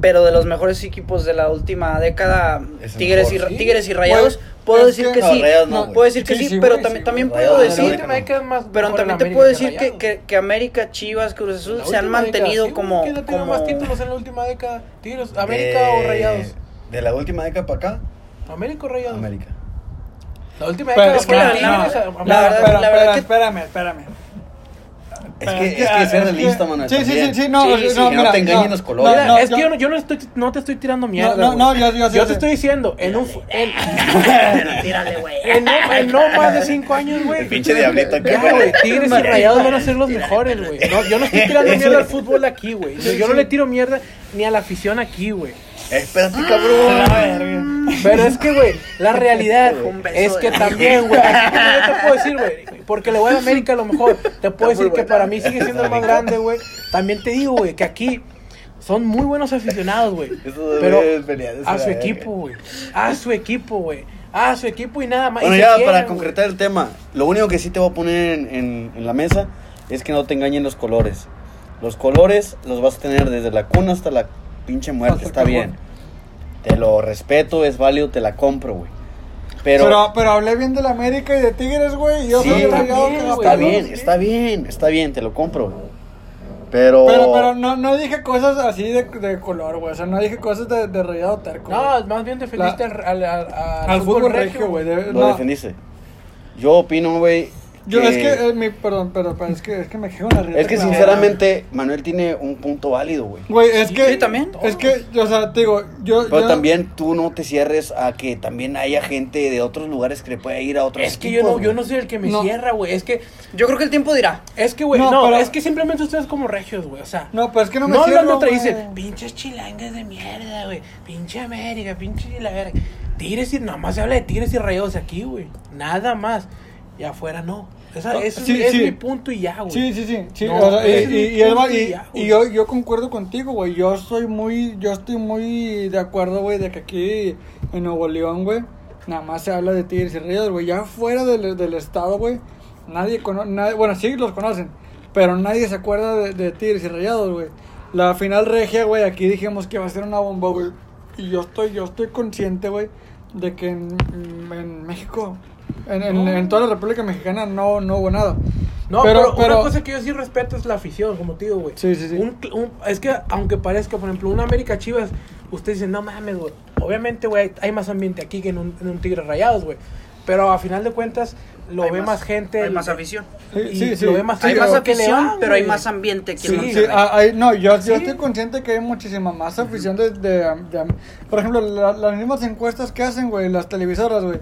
Pero de los mejores equipos de la última década, Tigres, y, mejor, Ra- sí. Tigres y Rayados, puedo decir que- que, No, sí. Rayados no, puedo decir que Sí, sí, sí, pero también, sí, también güey. puedo decir última década es más pero también te América puedo que decir que, que, que América, Chivas, Cruz Azul se han década, mantenido como, ¿Quién ha tenido como más títulos en la última década? ¿Tigres, América Eh, o Rayados? De la última década para acá, ¿América o Rayados? América. La última Pero década es que la- América. verdad- espera, la verdad espera, que- espérame, espérame. Es que, es que ser realista, mano. Sí, sí, sí, sí, no, Sí, no, no te engañen los colores. Es yo- que yo no, yo no, estoy, no te estoy tirando mierda. no, no, yo- yo- yo te sé. estoy diciendo, en un. Tírale, güey. en, no, en no más de cinco años, güey. El pinche diablito acá. Güey. Tigres y Rayados van a ser los mejores, güey. No, yo no estoy tirando mierda al fútbol aquí, güey. Yo, yo no le tiro mierda ni a la afición aquí, güey. Espérate, cabrón. Pero es que, güey, la realidad es que también, güey, yo te puedo decir, güey, porque le voy a América a lo mejor, te puedo decir que para mí sigue siendo el más grande, güey. También te digo, güey, que aquí son muy buenos aficionados, güey. Pero a su equipo, güey. A su equipo, güey. A su equipo y nada más. Bueno, ya quieren, para concretar el tema, lo único que sí te voy a poner en, en- en la mesa es que no te engañen los colores. Los colores los vas a tener desde la cuna hasta la pinche muerte, Hasta está bien. Te lo respeto, es válido, te la compro, güey. Pero, Pero, pero, hablé bien de la América y de Tigres, güey. Y yo Sí, soy está bien, que está bien, está bien, está bien, te lo compro. güey. Pero, Pero, pero no, no dije cosas así de, de color, güey. O sea, no dije cosas de, de rayado terco. No, más bien defendiste La- al, al, al, al fútbol regio, güey. de- lo no. defendiste. Yo opino, güey. Yo, es que, eh, mi, perdón, pero, pero es que, es que me quejo una rieta es que clavada. sinceramente Manuel tiene un punto válido, güey. Güey, es Sí, que. sí, también. Es que, o sea, te digo, yo. Pero yo- también tú no te cierres a que también haya gente de otros lugares que le pueda ir a otros Es que yo no, yo no soy el que me No. cierra, güey. Es que, Yo creo que el tiempo dirá. es que, güey, No, no, pero- es que simplemente ustedes como regios, güey. O sea, No, pero es que no me no cierro, hablando güey. dicen, pinches chilangas de mierda, güey. Pinche América, pinche la verga. Tigres y nada más se habla de Tigres y Rayados aquí, güey. Nada más. Y afuera no. Esa, No, eso sí, es sí. mi punto y ya, güey. Sí, sí, sí. sí, No, o sea, y, es mi y- y ya, y yo, yo concuerdo contigo, güey. Yo soy muy, yo estoy muy de acuerdo, güey, de que aquí en Nuevo León, güey, nada más se habla de Tigres y Rayados, güey. Ya fuera del, del estado, güey, nadie conoce, bueno, sí los conocen, pero nadie se acuerda de, de Tigres y Rayados, güey. La final regia, güey, aquí dijimos que va a ser una bomba, güey. Y yo estoy, yo estoy consciente, güey, de que en, en México, en, en- en toda la República Mexicana no, no hubo nada. No, Pero- pero, pero- una cosa que yo sí respeto es la afición, como te digo, güey. Sí, sí, sí. Un un- es que, aunque parezca, por ejemplo, una América Chivas, usted dice, no mames, güey. Obviamente, güey, hay más ambiente aquí que en un, en un Tigre Rayados, güey. Pero a final de cuentas, lo Hay ve más, gente. Hay más afición. Sí, sí, sí. lo ve más hay más afición, van, pero hay más ambiente que Sí, en Sí, ah, hay- no, yo, yo estoy consciente que hay muchísima más afición de, de- de- por ejemplo, la- las mismas encuestas que hacen, güey, las televisoras, güey.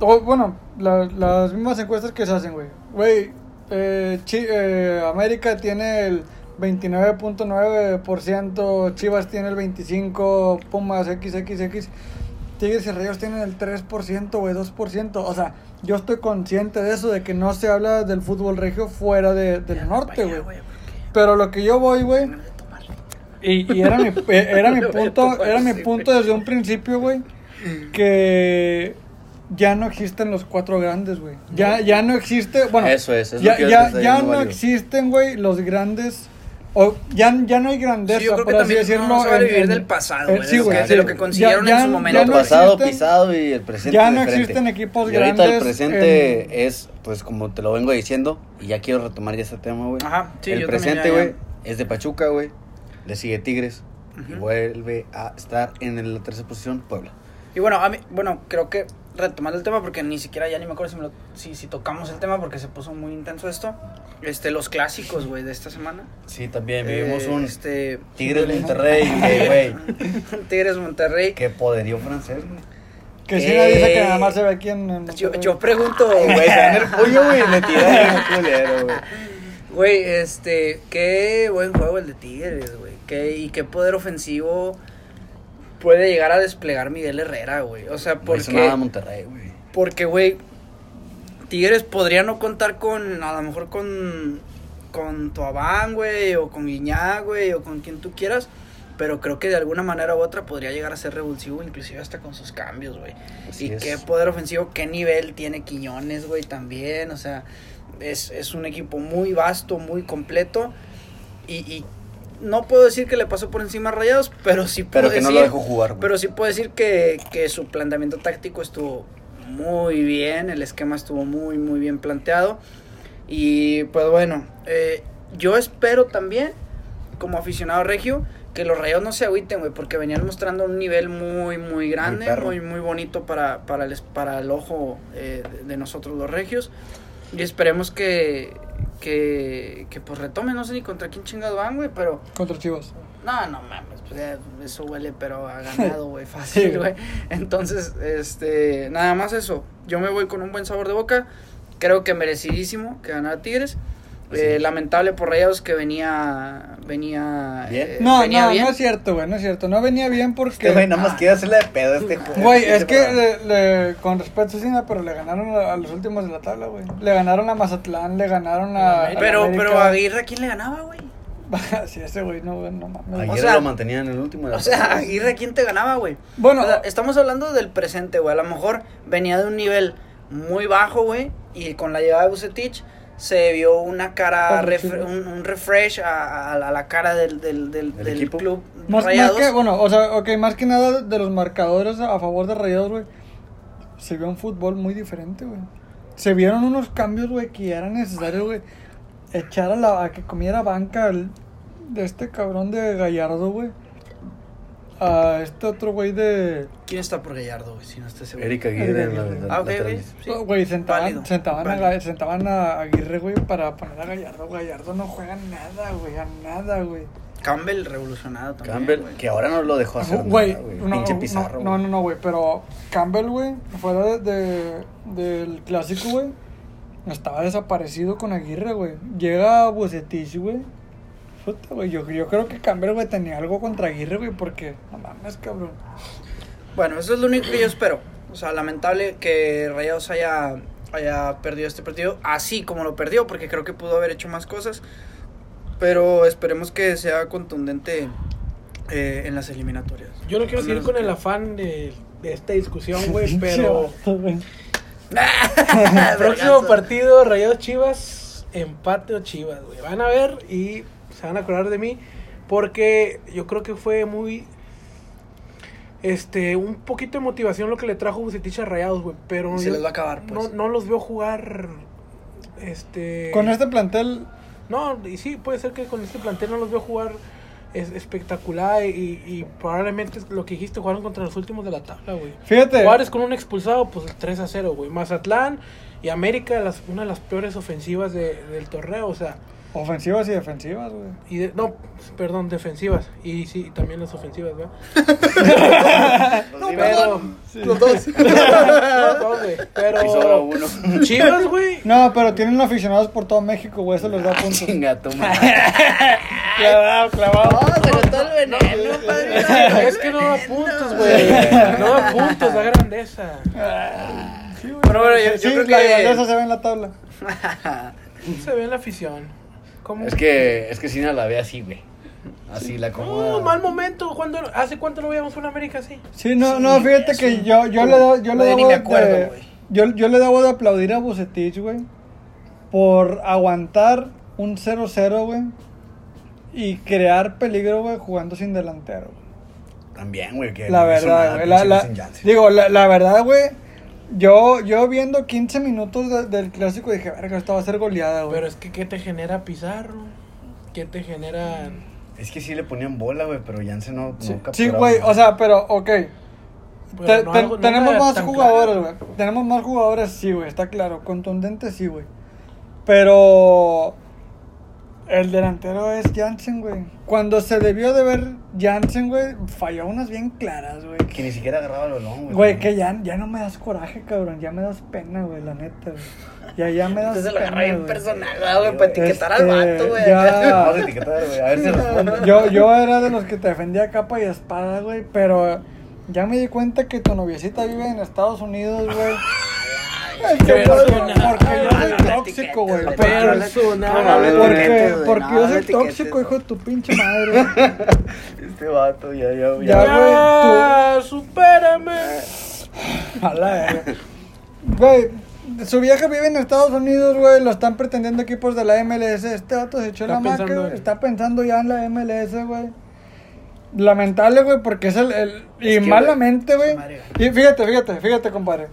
O, bueno, la- las mismas encuestas que se hacen, güey. Güey, eh, Chi- eh, América tiene el 29.9%, Chivas tiene el 25%, Pumas XXX. Tigres y Rayos tienen el 3%, güey, 2%. O sea, yo estoy consciente de eso, de que no se habla del fútbol regio fuera de- del norte, güey. ¿por Pero lo que yo voy, güey, y, y era mi, era mi punto, era mi punto desde un principio, güey, que ya no existen los cuatro grandes, güey. Ya, ya no existe, bueno, Eso es, es lo ya, ya, ya no válido. existen, güey, los grandes, o ya, ya no hay grandeza, Sí, yo creo por que así también decirlo. no en- vivir en- del pasado, eh, güey, sí, de lo güey, de lo que consiguieron Ya- en su momento. el no pasado existen- pisado y el presente ya no diferente. existen equipos y ahorita el grandes presente en- es, pues como te lo vengo diciendo, y ya quiero retomar ya este tema, güey. Ajá, sí, el yo presente, güey, es de Pachuca, güey. Le sigue Tigres. Y vuelve a estar en la tercera posición Puebla. Y bueno, a mí, bueno, creo que retomando el tema, porque ni siquiera ya ni me acuerdo si, me lo- si, si tocamos el tema, porque se puso muy intenso esto. Este, los clásicos, güey, de esta semana. Sí, también vivimos Eh, un Este, Tigres Monterrey, güey. Tigres Monterrey. Qué poderío francés, güey. Que Eh, nadie dice que nada más se ve aquí en... en Yo, yo pregunto, Güey, dan el puño, güey, le tiran el culero, güey. Güey, este, qué buen juego el de Tigres, güey. Qué, y qué poder ofensivo puede llegar a desplegar Miguel Herrera, güey. O sea, No porque, nada Monterrey, güey. porque, güey, Tigres podría no contar con, a lo mejor con, con Toabán, güey, o con Guiñá, güey, o con quien tú quieras. Pero creo que de alguna manera u otra podría llegar a ser revulsivo, inclusive hasta con sus cambios, güey. Así Y es. qué poder ofensivo, qué nivel tiene Quiñones, güey, también. O sea, es, es un equipo muy vasto, muy completo. Y, y no puedo decir que le pasó por encima a Rayados, pero sí puedo Pero que no decir, lo dejó jugar, güey. Pero sí puedo decir que, que su planteamiento táctico estuvo muy bien, el esquema estuvo muy, muy bien planteado. Y pues bueno, eh, yo espero también, como aficionado regio, que los Rayados no se agüiten, güey, porque venían mostrando un nivel muy, muy grande, muy, muy, bonito para, para, el, para el ojo eh, de nosotros los regios. Y esperemos que, que, que pues retomen, no sé ni contra quién chingado van, güey, pero... Contra Chivas. No, no mames, pues ya, eso huele, pero a ganado, güey, fácil, güey. güey. Entonces, este, nada más eso. Yo me voy con un buen sabor de boca. Creo que merecidísimo que ganara Tigres. Eh, lamentable por Rayados que venía, venía, Bien. eh, No, venía no, bien. no es cierto, güey, no es cierto. No venía bien porque... Este güey nada más quiere hacerle de pedo a este juego. Güey, Este es que programa. le, le- con respeto sí, no, pero le ganaron a, a los últimos de la tabla, güey. Le ganaron a Mazatlán, le ganaron a. a Pero, América. pero Aguirre, ¿a quién le ganaba, güey? sí, ese güey, no, güey, no mames. Ayer o sea- lo mantenían en el último. de la O sea. Aguirre, ¿a quién te ganaba, güey? Bueno, O sea, estamos hablando del presente, güey. A lo mejor venía de un nivel muy bajo, güey. Y con la llegada de Bucetich se vio una cara, güey. un, un refresh a, a- a la cara del, del, del, ¿Del club más, más Rayados. que, bueno, o sea, ok, más que nada de los marcadores a favor de Rayados, güey. Se vio un fútbol muy diferente, güey. Se vieron unos cambios, güey, que ya era necesario, güey. Echar a, la, a que comiera banca al- de este cabrón de Gallardo, güey. A este otro güey de. ¿Quién está por Gallardo, güey? Si no estoy seguro. Eric Aguirre en la, Aguirre. la- Ah, ok, ok. Sí. Güey, sentaban, Válido, sentaban, a, válido. Ga- sentaban a Aguirre, güey, para poner a Gallardo. Gallardo no juega nada, güey, a nada, güey. Campbell revolucionado también. Campbell, güey. que ahora no lo dejó hacer Güey, nada, güey. no, Pinche no, pizarro. no, güey. no, no, güey, pero Campbell, güey, fuera de, de- del clásico, güey, estaba desaparecido con Aguirre, güey. Llega Bucetich, güey. Puta, güey, yo, yo creo que Campbell, güey, tenía algo contra Aguirre, güey, porque, no mames, cabrón. Bueno, eso es lo único que yo espero. O sea, lamentable que Rayados haya, haya perdido este partido así como lo perdió, porque creo que pudo haber hecho más cosas. Pero esperemos que sea contundente eh, en las eliminatorias. Yo no quiero seguir con el afán de, de esta discusión, güey, pero próximo partido, Rayados Chivas, empate o Chivas, güey. Van a ver y se van a acordar de mí porque yo creo que fue muy este, un poquito de motivación lo que le trajo Bucetich a Rayados, güey, pero Se yo les va a acabar, pues. no, no los veo jugar, este... Con este plantel, No, y sí, puede ser que con este plantel no los veo jugar es, espectacular y, y probablemente lo que dijiste, jugaron contra los últimos de la tabla, güey. fíjate. Juárez con un expulsado, pues 3 a 0, güey. Mazatlán y América, las, una de las peores ofensivas de- del torneo, o sea, Ofensivas y defensivas, güey. y de- no, perdón, defensivas. Y sí, y también las ofensivas, ¿verdad? No, Pero, Los dos. los dos, güey. Y sobra Pero uno. Chivas, güey. No, pero tienen aficionados por todo México, güey. Eso les da puntos. Chinga tu madre. Clavado, clavado. No, se notó el veneno, padre. Es que no da puntos, güey. No da puntos, da grandeza. Sí, güey. Pero bueno, yo- yo Sí, creo la que- grandeza se ve en la tabla. Se ve en la afición. ¿Cómo? Es que, es que Sina la ve así, güey. Así la acomoda. No, mal momento. ¿Cuándo, ¿Hace cuánto no veíamos una América así? Sí, no, Sí, no, fíjate eso. que yo, yo le, do- yo le ya ni debo me acuerdo, de, güey. yo, yo le debo de aplaudir a Bucetich, güey, por aguantar un 0-0, güey, y crear peligro, güey, jugando sin delantero. güey. También, güey. que La no verdad, güey, la, la- digo, la, la verdad, güey, yo, yo viendo 15 minutos de- del clásico dije, verga, esta va a ser goleada, güey. Pero es que, ¿qué te genera Pizarro? ¿Qué te genera...? Es que sí le ponían bola, güey, pero Janssen no, no Sí, capturaba Sí, güey, o sea, pero, ok. Pero Te- no te- algo- no tenemos más jugadores, claro. güey. Tenemos más jugadores, sí, güey. Está claro. Contundente, sí, güey. Pero el delantero es Jansen, güey. Cuando se debió de ver Jansen, güey, falló unas bien claras, güey. Que ni siquiera agarraba el balón, güey. Güey, que ya, ya no me das coraje, cabrón. Ya me das pena, güey, la neta, güey. Ya, ya me das Entonces lo pena, agarra bien güey. personal, güey, para etiquetar al Este, vato, güey. ya- Vamos a etiquetar, güey. A ver si responde. Yo, yo era de los que te defendía capa y espada, güey, pero ya me di cuenta que tu noviecita vive en Estados Unidos, güey. Es que porque yo soy tóxico, güey. Porque, güey. Personal. Güey, yo soy tóxico, hijo de tu pinche madre. Este vato, ya, ya, ya. Ya, ¡Ya! ¡Supérame! A la verga. Güey, su vieja vive en Estados Unidos, güey. Lo están pretendiendo equipos de la MLS. Este vato se echó Está la maca, güey. Está pensando ya en la MLS, güey. Lamentable, güey, porque es el. el- y Es que, malamente, güey, güey. Y fíjate, fíjate, fíjate, compadre.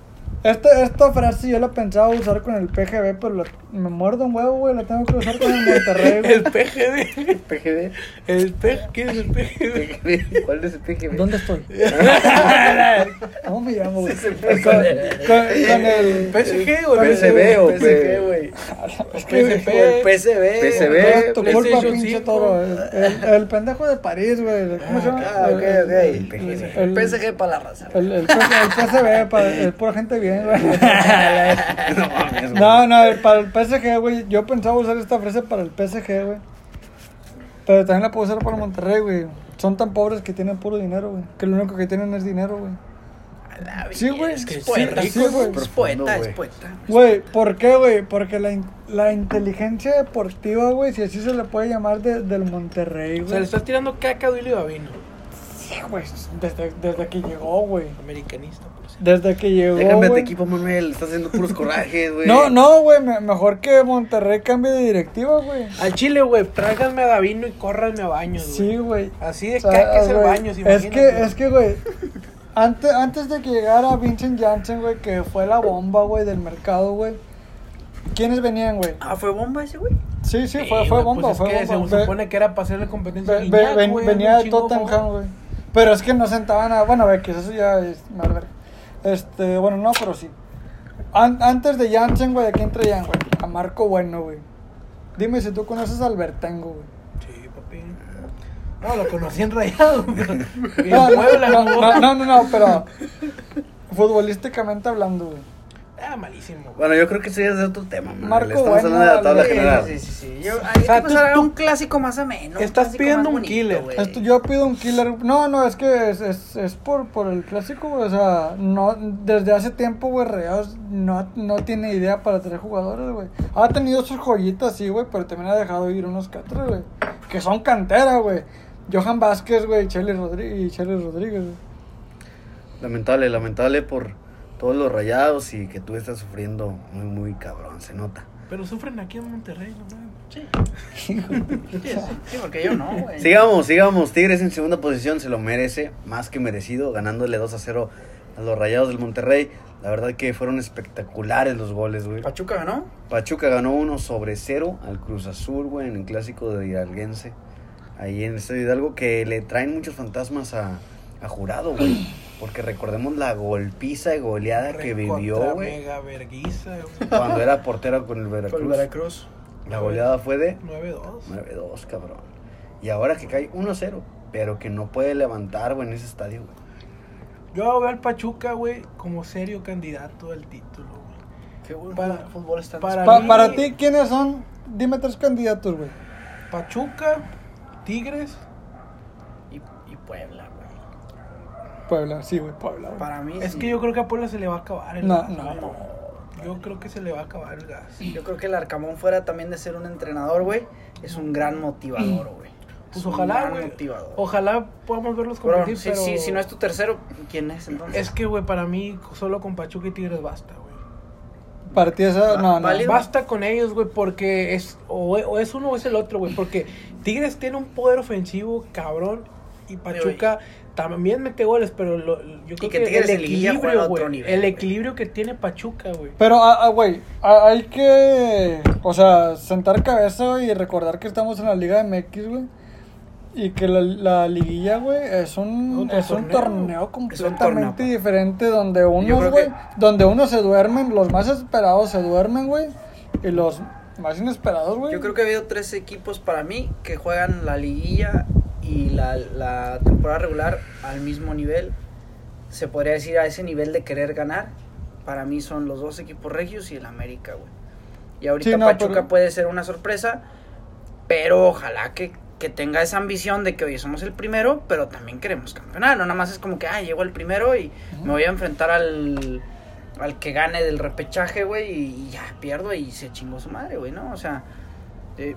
Esta, esta frase yo la pensaba usar con el PGB, pero la- me muerdo un huevo, güey. La tengo que usar con el Monterrey, güey. El PGD. PGD. El PGD. ¿Qué es el? PGD. ¿Cuál es el PGD? ¿Dónde estoy? ¿Cómo me llamo, güey? Sí, Con, con- con el. PSG o PSV o PSG, güey. PSP. El PSV. PSV. tu culpa, pinche 5. toro. El, el- el pendejo de París, güey. ¿Cómo se llama? Ah, ok, El- ok. el- El PSG para la raza. El, el, el PSV, para, es pura gente bien, güey. No güey. No, para el PSG, güey. Yo pensaba usar esta frase para el PSG, güey. Pero también la puedo usar para Monterrey, güey. Son tan pobres que tienen puro dinero, güey. Que lo único que tienen es dinero, güey. Sí, güey. Es que Sí, es poeta, sí, sí, güey. Es poeta, es güey. poeta. Güey, ¿por qué, güey? Porque la, in- la inteligencia deportiva, güey, si así se le puede llamar de- del Monterrey, O sea, le güey. estás tirando caca a Duilio Davino. Sí, güey, desde, desde que llegó, güey. Americanista. Desde que llegó, Déjame de equipo, Manuel. Estás haciendo puros corajes, güey. No, no, güey, me- mejor que Monterrey cambie de directiva, güey. Al Chile, güey, tráiganme a Davino y córranme a baños, güey. Sí, güey. Así de O sea, caca es el baño, Es imagínate. que, es que, güey, antes, antes de que llegara Vincent Janssen, güey, que fue la bomba, güey, del mercado, güey. ¿Quiénes venían, güey? Ah, ¿fue bomba ese, güey? Sí, sí, fue, fue bomba, pues es fue que bomba. Se supone que era para hacerle competencia a ve- ve- ven- venía de Tottenham, güey. Pero es que no sentaban a. Bueno, ve, que eso ya es mal. Este, bueno, no, pero sí. An- antes de Janssen, güey, ¿a quién traían, güey? A Marco Bueno, güey. Dime si tú conoces a Albertengo, güey. Sí, papi. No, lo conocí en Rayado. no, no, no, no, pero futbolísticamente hablando, güey. Ah, malísimo. Bueno, yo creo que eso ya es otro tema, Manuel. Marco Estamos Bueno, hablando de la tabla Sí, general. Sí, sí, sí. Yo, hay sea, que tú- un clásico más ameno. Estás pidiendo un bonito, killer. güey. Esto, yo pido un killer. No, no, es que es, es, es por, por el clásico, güey. O sea, no, desde hace tiempo, güey, Rayados no, no tiene idea para traer jugadores, güey. Ha tenido sus joyitas, sí, güey, pero también ha dejado ir unos que otros, güey. Que son cantera, güey. Johan Vázquez, güey, y Charlie Rodríguez, y Charlie Rodríguez, güey. Lamentable, lamentable por todos los rayados y que tú estás sufriendo muy, muy cabrón, se nota. Pero sufren aquí en Monterrey, no mames. Sí. sí, sí, porque yo no, güey. Sigamos, sigamos. Tigres en segunda posición se lo merece, más que merecido, ganándole 2 a 0 a los Rayados del Monterrey. La verdad que fueron espectaculares los goles, güey. Pachuca ganó. Pachuca ganó 1 sobre 0 al Cruz Azul, güey, en el clásico de Hidalguense. Ahí en el Estadio Hidalgo, que le traen muchos fantasmas a, a Jurado, güey. Porque recordemos la golpiza y goleada que vivió, güey, Mega verguiza, güey. cuando era portero con el Veracruz. Con Veracruz. La goleada fue de 9-2. 9-2, cabrón. Y ahora que cae 1-0, pero que no puede levantar, güey, en ese estadio, güey. Yo veo al Pachuca, güey, como serio candidato al título, güey. Qué buen Para- fútbol está para- Pa- mí- para ti, ¿quiénes son? Dime tres candidatos, güey. Pachuca, Tigres, Y, y Puebla, güey. Puebla, sí, güey, Puebla. güey. Para mí. Es sí. que yo creo que a Puebla se le va a acabar el No, gas. no, no. Yo creo que se le va a acabar el gas. Yo creo que el Arcamón fuera también de ser un entrenador, güey. Es un gran motivador, güey. Pues Es ojalá, gran güey. motivador. Ojalá podamos verlos Pero, competir, si, pero... si, si no es tu tercero, ¿quién es entonces? Es que, güey, para mí solo con Pachuca y Tigres basta, güey. Para ti esa, no, no. Válido. Basta con ellos, güey, porque es o, o es uno o es el otro, güey. Porque Tigres tiene un poder ofensivo cabrón y Pachuca también mete goles, pero lo- yo creo que que, Tigres el equilibrio, güey, nivel, el equilibrio que tiene Pachuca, güey. Pero, ah, ah, güey, ah, hay que, o sea, sentar cabeza y recordar que estamos en la Liga MX, güey. Y que la, la liguilla, güey, es un, es un torneo. torneo completamente torneo, pa. diferente donde unos, güey, que- donde unos se duermen, los más esperados se duermen, güey, y los más inesperados, güey. Yo creo que ha habido tres equipos para mí que juegan la liguilla y la, la temporada regular al mismo nivel. Se podría decir a ese nivel de querer ganar. Para mí son los dos equipos regios y el América, güey. Y ahorita Sí, no, Pachuca pero- puede ser una sorpresa, pero ojalá que, que tenga esa ambición de que, oye, somos el primero, pero también queremos campeonar. No nada más es como que, ah, llego el primero y me voy a enfrentar al, al que gane del repechaje, güey, y, y ya pierdo y se chingó su madre, güey, ¿no? O sea, eh,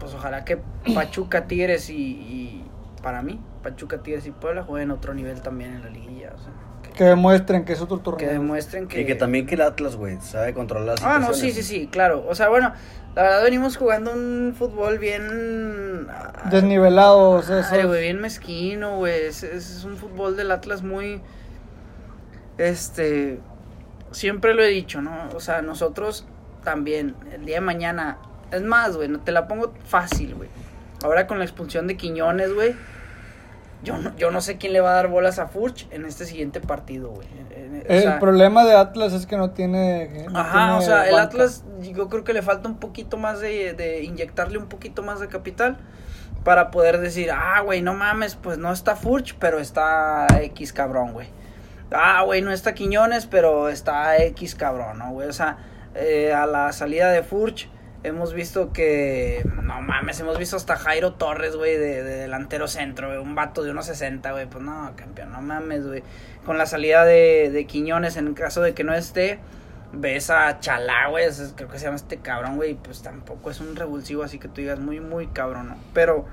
pues ojalá que Pachuca, Tigres y, y para mí, Pachuca, Tigres y Puebla jueguen otro nivel también en la liguilla, o sea, que, Que demuestren que es otro torneo. que demuestren que... Y que también que el Atlas, güey, sabe controlar las Ah, no, sí, sí, sí, claro. O sea, bueno, la verdad venimos jugando un fútbol bien... ah, Desnivelados, Ay, güey, bien mezquino, güey. Es, es- es un fútbol del Atlas muy. Este. Siempre lo he dicho, ¿no? O sea, nosotros también, el día de mañana. Es más, güey, no te la pongo fácil, güey. Ahora con la expulsión de Quiñones, güey. Yo no, yo no sé quién le va a dar bolas a Furch en este siguiente partido, güey. El sea, problema de Atlas es que no tiene. no Ajá, o sea, el. Atlas yo creo que le falta un poquito más de, de inyectarle un poquito más de capital para poder decir, ah, güey, no mames, pues no está Furch, pero está X cabrón, güey. Ah, güey, no está Quiñones, pero está X cabrón, ¿no, güey? O sea, eh, a la salida de Furch hemos visto que, no mames, hemos visto hasta Jairo Torres, güey, de, de delantero centro, güey, un vato de unos 60, güey, pues no, campeón, no mames, güey. Con la salida de, de Quiñones, en caso de que no esté, ves a Chalá, güey, creo que se llama este cabrón, güey, pues tampoco es un revulsivo, así que tú digas muy, muy cabrón, ¿no? Pero,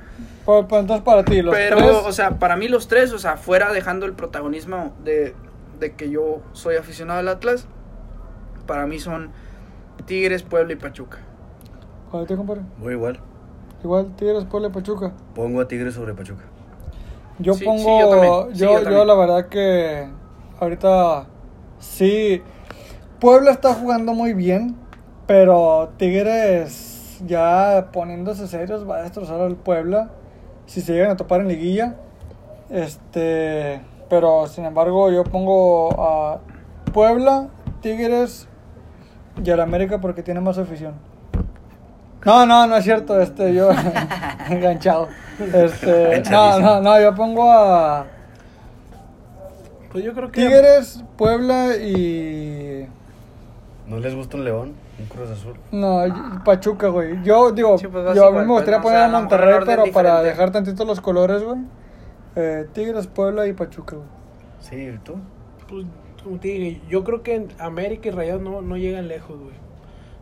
Pues, pues, entonces, para ti, los pero, tres. o sea, para mí los tres, o sea, fuera dejando el protagonismo de, de que yo soy aficionado al Atlas, para mí son Tigres, Puebla y Pachuca. Para ti, compadre. Voy igual. Igual Tigres, Puebla y Pachuca. Pongo a Tigres sobre Pachuca. Yo Sí, sí, pongo, yo yo, también. Sí, yo, la verdad que ahorita sí, Puebla está jugando muy bien, pero Tigres ya poniéndose serios va a destrozar al Puebla si se llegan a topar en liguilla. Este, pero sin embargo yo pongo a Puebla, Tigres y al América porque tiene más afición. No, no, no es cierto, este, yo enganchado. Este, no, no, no, yo pongo a Pues yo creo que. Tigres, Puebla y ¿No les gusta un León? ¿Un Cruz Azul? no, Pachuca, güey. Yo digo, Sí, pues yo a mí me gustaría pues, poner. O sea, a Monterrey, pero para dejar tantito los colores, güey. Eh, Tigres, Puebla y Pachuca, güey. Sí, ¿tú? Pues, como te dije, yo creo que en América y Rayados no, no llegan lejos, güey.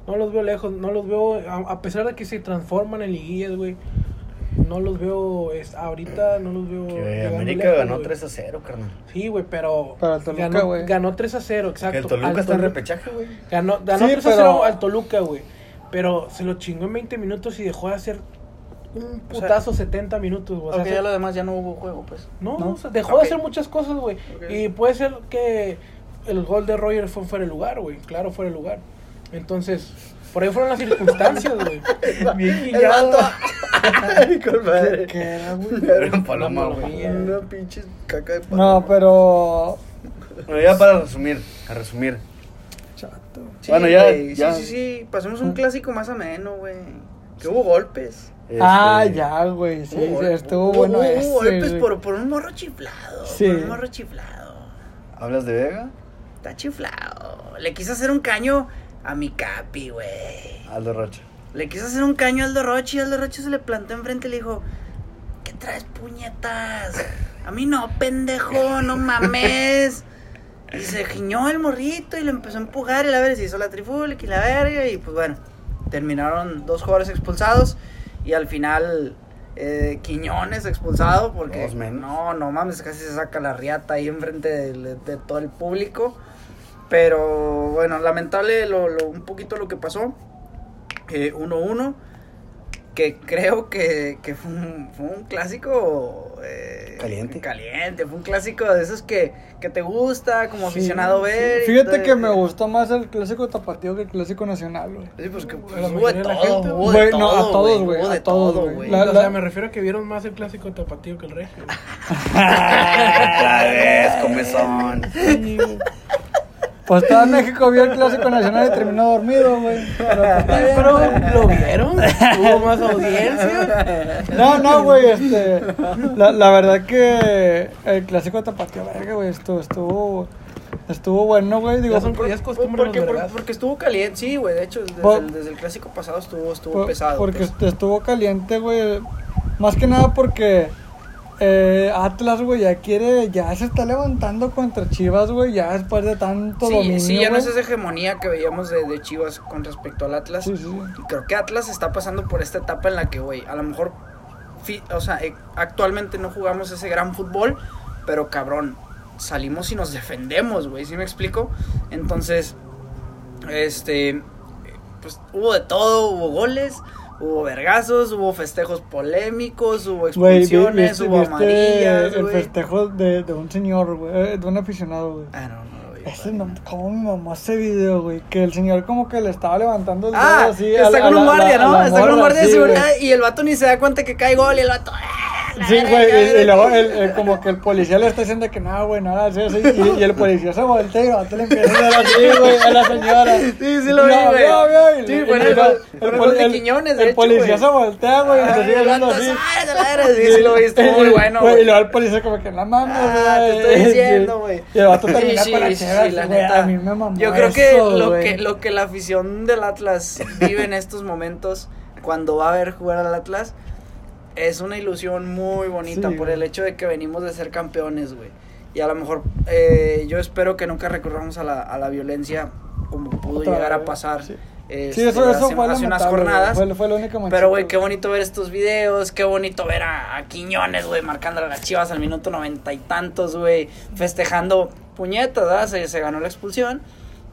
No los veo lejos, no los veo, a, a pesar de que se transforman en liguillas, güey. No los veo, es, ahorita no los veo. Que América lejos, ganó güey. 3 a 0, carnal. Sí, güey, pero. Para el Toluca, ganó, güey. ganó 3 a 0, exacto. Que el Toluca al está en repechaje, güey. Ganó, ganó Sí, 3 a pero- 0 al Toluca, güey. Pero se lo chingó en 20 minutos y dejó de hacer un O sea, putazo 70 minutos, güey. O sea, ya lo demás ya no hubo juego, pues. No, No. o sea, dejó Ok. de hacer muchas cosas, güey. Ok. Y puede ser que el gol de Roger fue fuera de lugar, güey. Claro, fuera de lugar. Entonces, por ahí fueron las circunstancias, güey. Bien guillado. con madre. ¿Qué era, güey? Era un paloma, güey. Una pinche caca de paloma. No, pero. Bueno, ya para resumir, a resumir. Chato. Sí, Bueno, ya- güey, ya. Sí, sí, sí. Pasemos un clásico más ameno, güey. Que hubo golpes. Ah, Este, ya, güey. Sí, Hubo sí, estuvo hubo- bueno hubo ese. golpes güey. por, por un morro chiflado. Sí. Por un morro chiflado. ¿Hablas de Vega? Está chiflado. Le quiso hacer un caño a mi capi, güey. Aldo Rocha. Le quiso hacer un caño a Aldo Rocha y Aldo Rocha se le plantó enfrente y le dijo, ¿qué traes puñetas? A mí no, pendejo, no mames. Y se giñó el morrito y le empezó a empujar y la verga se hizo la trifulca y la verga y pues bueno, terminaron dos jugadores expulsados y al final eh, Quiñones expulsado porque no, no mames, casi se saca la riata ahí enfrente de, de todo el público. Pero bueno, lamentable lo, lo- un poquito lo que pasó. Eh, 1-1. que creo que, que fue, un, fue un clásico eh, Caliente. Caliente, fue un clásico de esos que, que te gusta como Sí, aficionado sí. ver. Fíjate todo, que me eh, gustó más el clásico tapatío que el clásico nacional, güey. Sí, pues que A la hubo de todo, gente, hubo de güey. No, a todo, todos, güey, a todos, todo, güey. güey. La- o sea, me refiero a que vieron más el clásico tapatío que el regio. Otra vez, comezón. Pues todo México vio el clásico nacional y terminó dormido, güey. Pero, pues. ¿lo vieron? ¿Hubo más audiencia? No, no, güey, este. La, la verdad que el clásico tapatío, verga, güey, estuvo, estuvo, estuvo bueno, güey. Digo, Ya son- por- ya es costumbre porque, por- porque estuvo caliente, sí, güey. De hecho, desde, Por- el, desde el clásico pasado estuvo, estuvo pesado. porque pues. estuvo caliente, güey. Más que nada porque eh, Atlas, güey, ya quiere, ya se está levantando contra Chivas, güey, ya después de tanto Sí, dominio. sí, ya no es esa hegemonía que veíamos de, de Chivas con respecto al Atlas. Sí, sí, sí. Y creo que Atlas está pasando por esta etapa en la que, güey, a lo mejor, o sea, eh, actualmente no jugamos ese gran fútbol, pero cabrón, salimos y nos defendemos, güey, ¿sí me explico? Entonces, este, pues hubo de todo, hubo goles, hubo vergazos, hubo festejos polémicos, hubo expulsiones, hubo viste amarillas, el festejo de, de un señor, güey, eh, de un aficionado, güey. Ah, no, no, güey. Ese no, como mi mamá ese video, güey, que el señor como que le estaba levantando el dedo Ah, así. está a con a un guardia, la- ¿no? la está con un guardia de sí, seguridad y el vato ni se da cuenta que cae gol y el vato... ¡ah, Sí, güey, y, luego el, el- como que el policía le está diciendo que no, güey, así, y, y el policía se voltea y vato le empieza a hacer así, güey, a la señora. Sí, sí lo vi, No, güey. no, güey, Sí, el Quiñones, policía se voltea, güey, y se sigue vato, así. Sí, sí lo vi, estuvo muy bueno, Güey, Y luego el policía como que no mames, Ah, te güey. estoy Sí. diciendo, güey. Y el vato termina sí, para sí, Chivas, la güey, neta. A mí me mamó Yo creo que lo que lo que la afición del Atlas vive en estos momentos cuando va a ver jugar al Atlas es una ilusión muy bonita Sí, por güey. el hecho de que venimos de ser campeones, güey. Y a lo mejor eh, yo espero que nunca recurramos a la, a la violencia como pudo Otra llegar a vez, pasar. sí. este, Sí, eso, eso hace, fue hace unas güey. jornadas. Fue, fue lo único manchito. Pero, güey, qué bonito ver estos videos, qué bonito ver a, a Quiñones, güey, marcando a las chivas al minuto noventa y tantos, güey, festejando puñetas, ¿verdad? Se, se ganó la expulsión.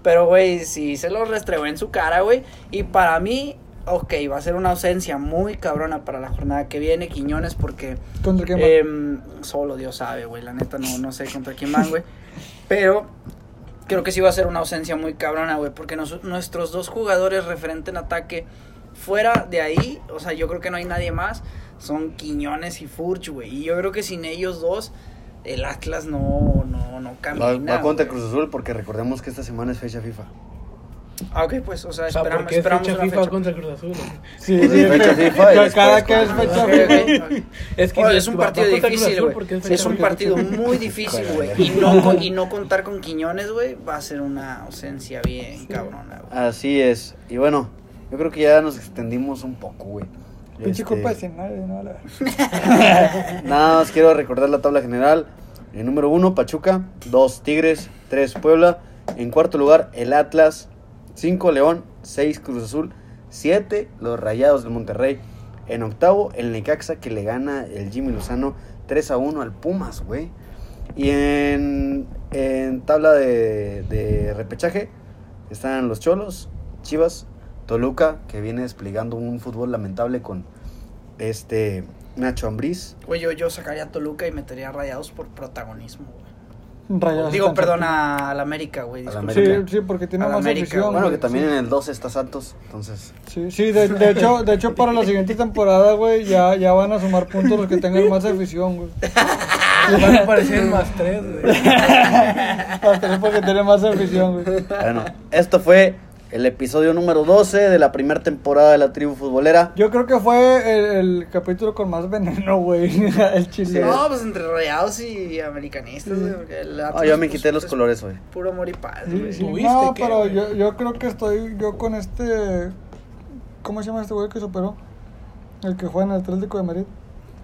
Pero, güey, sí se lo restregó en su cara, güey. Y para mí, ok, va a ser una ausencia muy cabrona para la jornada que viene, Quiñones, porque ¿Contra quién va? Em, solo Dios sabe, güey. La neta no, no sé contra quién van, güey. Pero creo que sí va a ser una ausencia muy cabrona, güey. Porque nos- nuestros dos jugadores referente en ataque, fuera de ahí, o sea, yo creo que no hay nadie más. Son Quiñones y Furch, güey. Y yo creo que sin ellos dos, el Atlas no, no, no Va, camina. va contra güey. Cruz Azul porque recordemos que esta semana es fecha FIFA. Ah, ok, pues, o sea, O sea, esperamos, esperamos fecha una FIFA fecha. contra Cruz Azul. Sí, sí, es fecha FIFA y cada que es fecha FIFA. Es que Oye, es un partido difícil, güey. es un partido muy difícil, güey. Y no, y no contar con Quiñones, güey, va a ser una ausencia bien cabrona, güey. Así es. Y bueno, yo creo que ya nos extendimos un poco, güey. Pinche Este, culpa de Cienario, no. Nada más quiero recordar la tabla general. En número uno, Pachuca. Dos, Tigres. Tres, Puebla. En cuarto lugar, el Atlas. Cinco, León. Seis, Cruz Azul. Siete, los Rayados de Monterrey. En octavo, el Necaxa que le gana el Jimmy Lozano 3 a 1 al Pumas, güey. Y en, en tabla de, de repechaje están los Cholos, Chivas, Toluca, que viene desplegando un fútbol lamentable con este Nacho Ambriz. Güey, yo, yo sacaría a Toluca y metería Rayados por protagonismo, güey. Rayados Digo, perdón, a- al América, güey. Sí, sí, porque tiene más América, afición. Bueno, güey, que también sí. en el 12 está Santos, entonces... Sí, sí, de, de hecho, de hecho para la siguiente temporada, güey, ya, ya van a sumar puntos los que tengan más afición, güey. Van a aparecer en más tres, güey. Hasta es porque tiene más afición, güey. Bueno, esto fue el episodio número 12 de la primera temporada de la tribu futbolera. Yo creo que fue el, el capítulo con más veneno, güey. El chile. No, pues entre Rayados y Americanistas, güey. Atlas, Ah, yo me pues, quité los es colores hoy. Puro amor y paz, Sí, güey. sí. ¿Tuviste No, qué, pero güey? yo, yo creo que estoy yo con este... ¿Cómo se llama este güey que superó? El que juega en el Atlético de Madrid.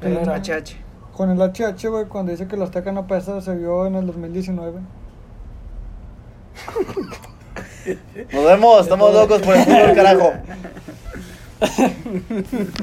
El El- HH. Con el HH, güey, cuando dice que la Azteca no pesa, se vio en el 2019. Nos vemos, estamos locos por el fútbol, carajo.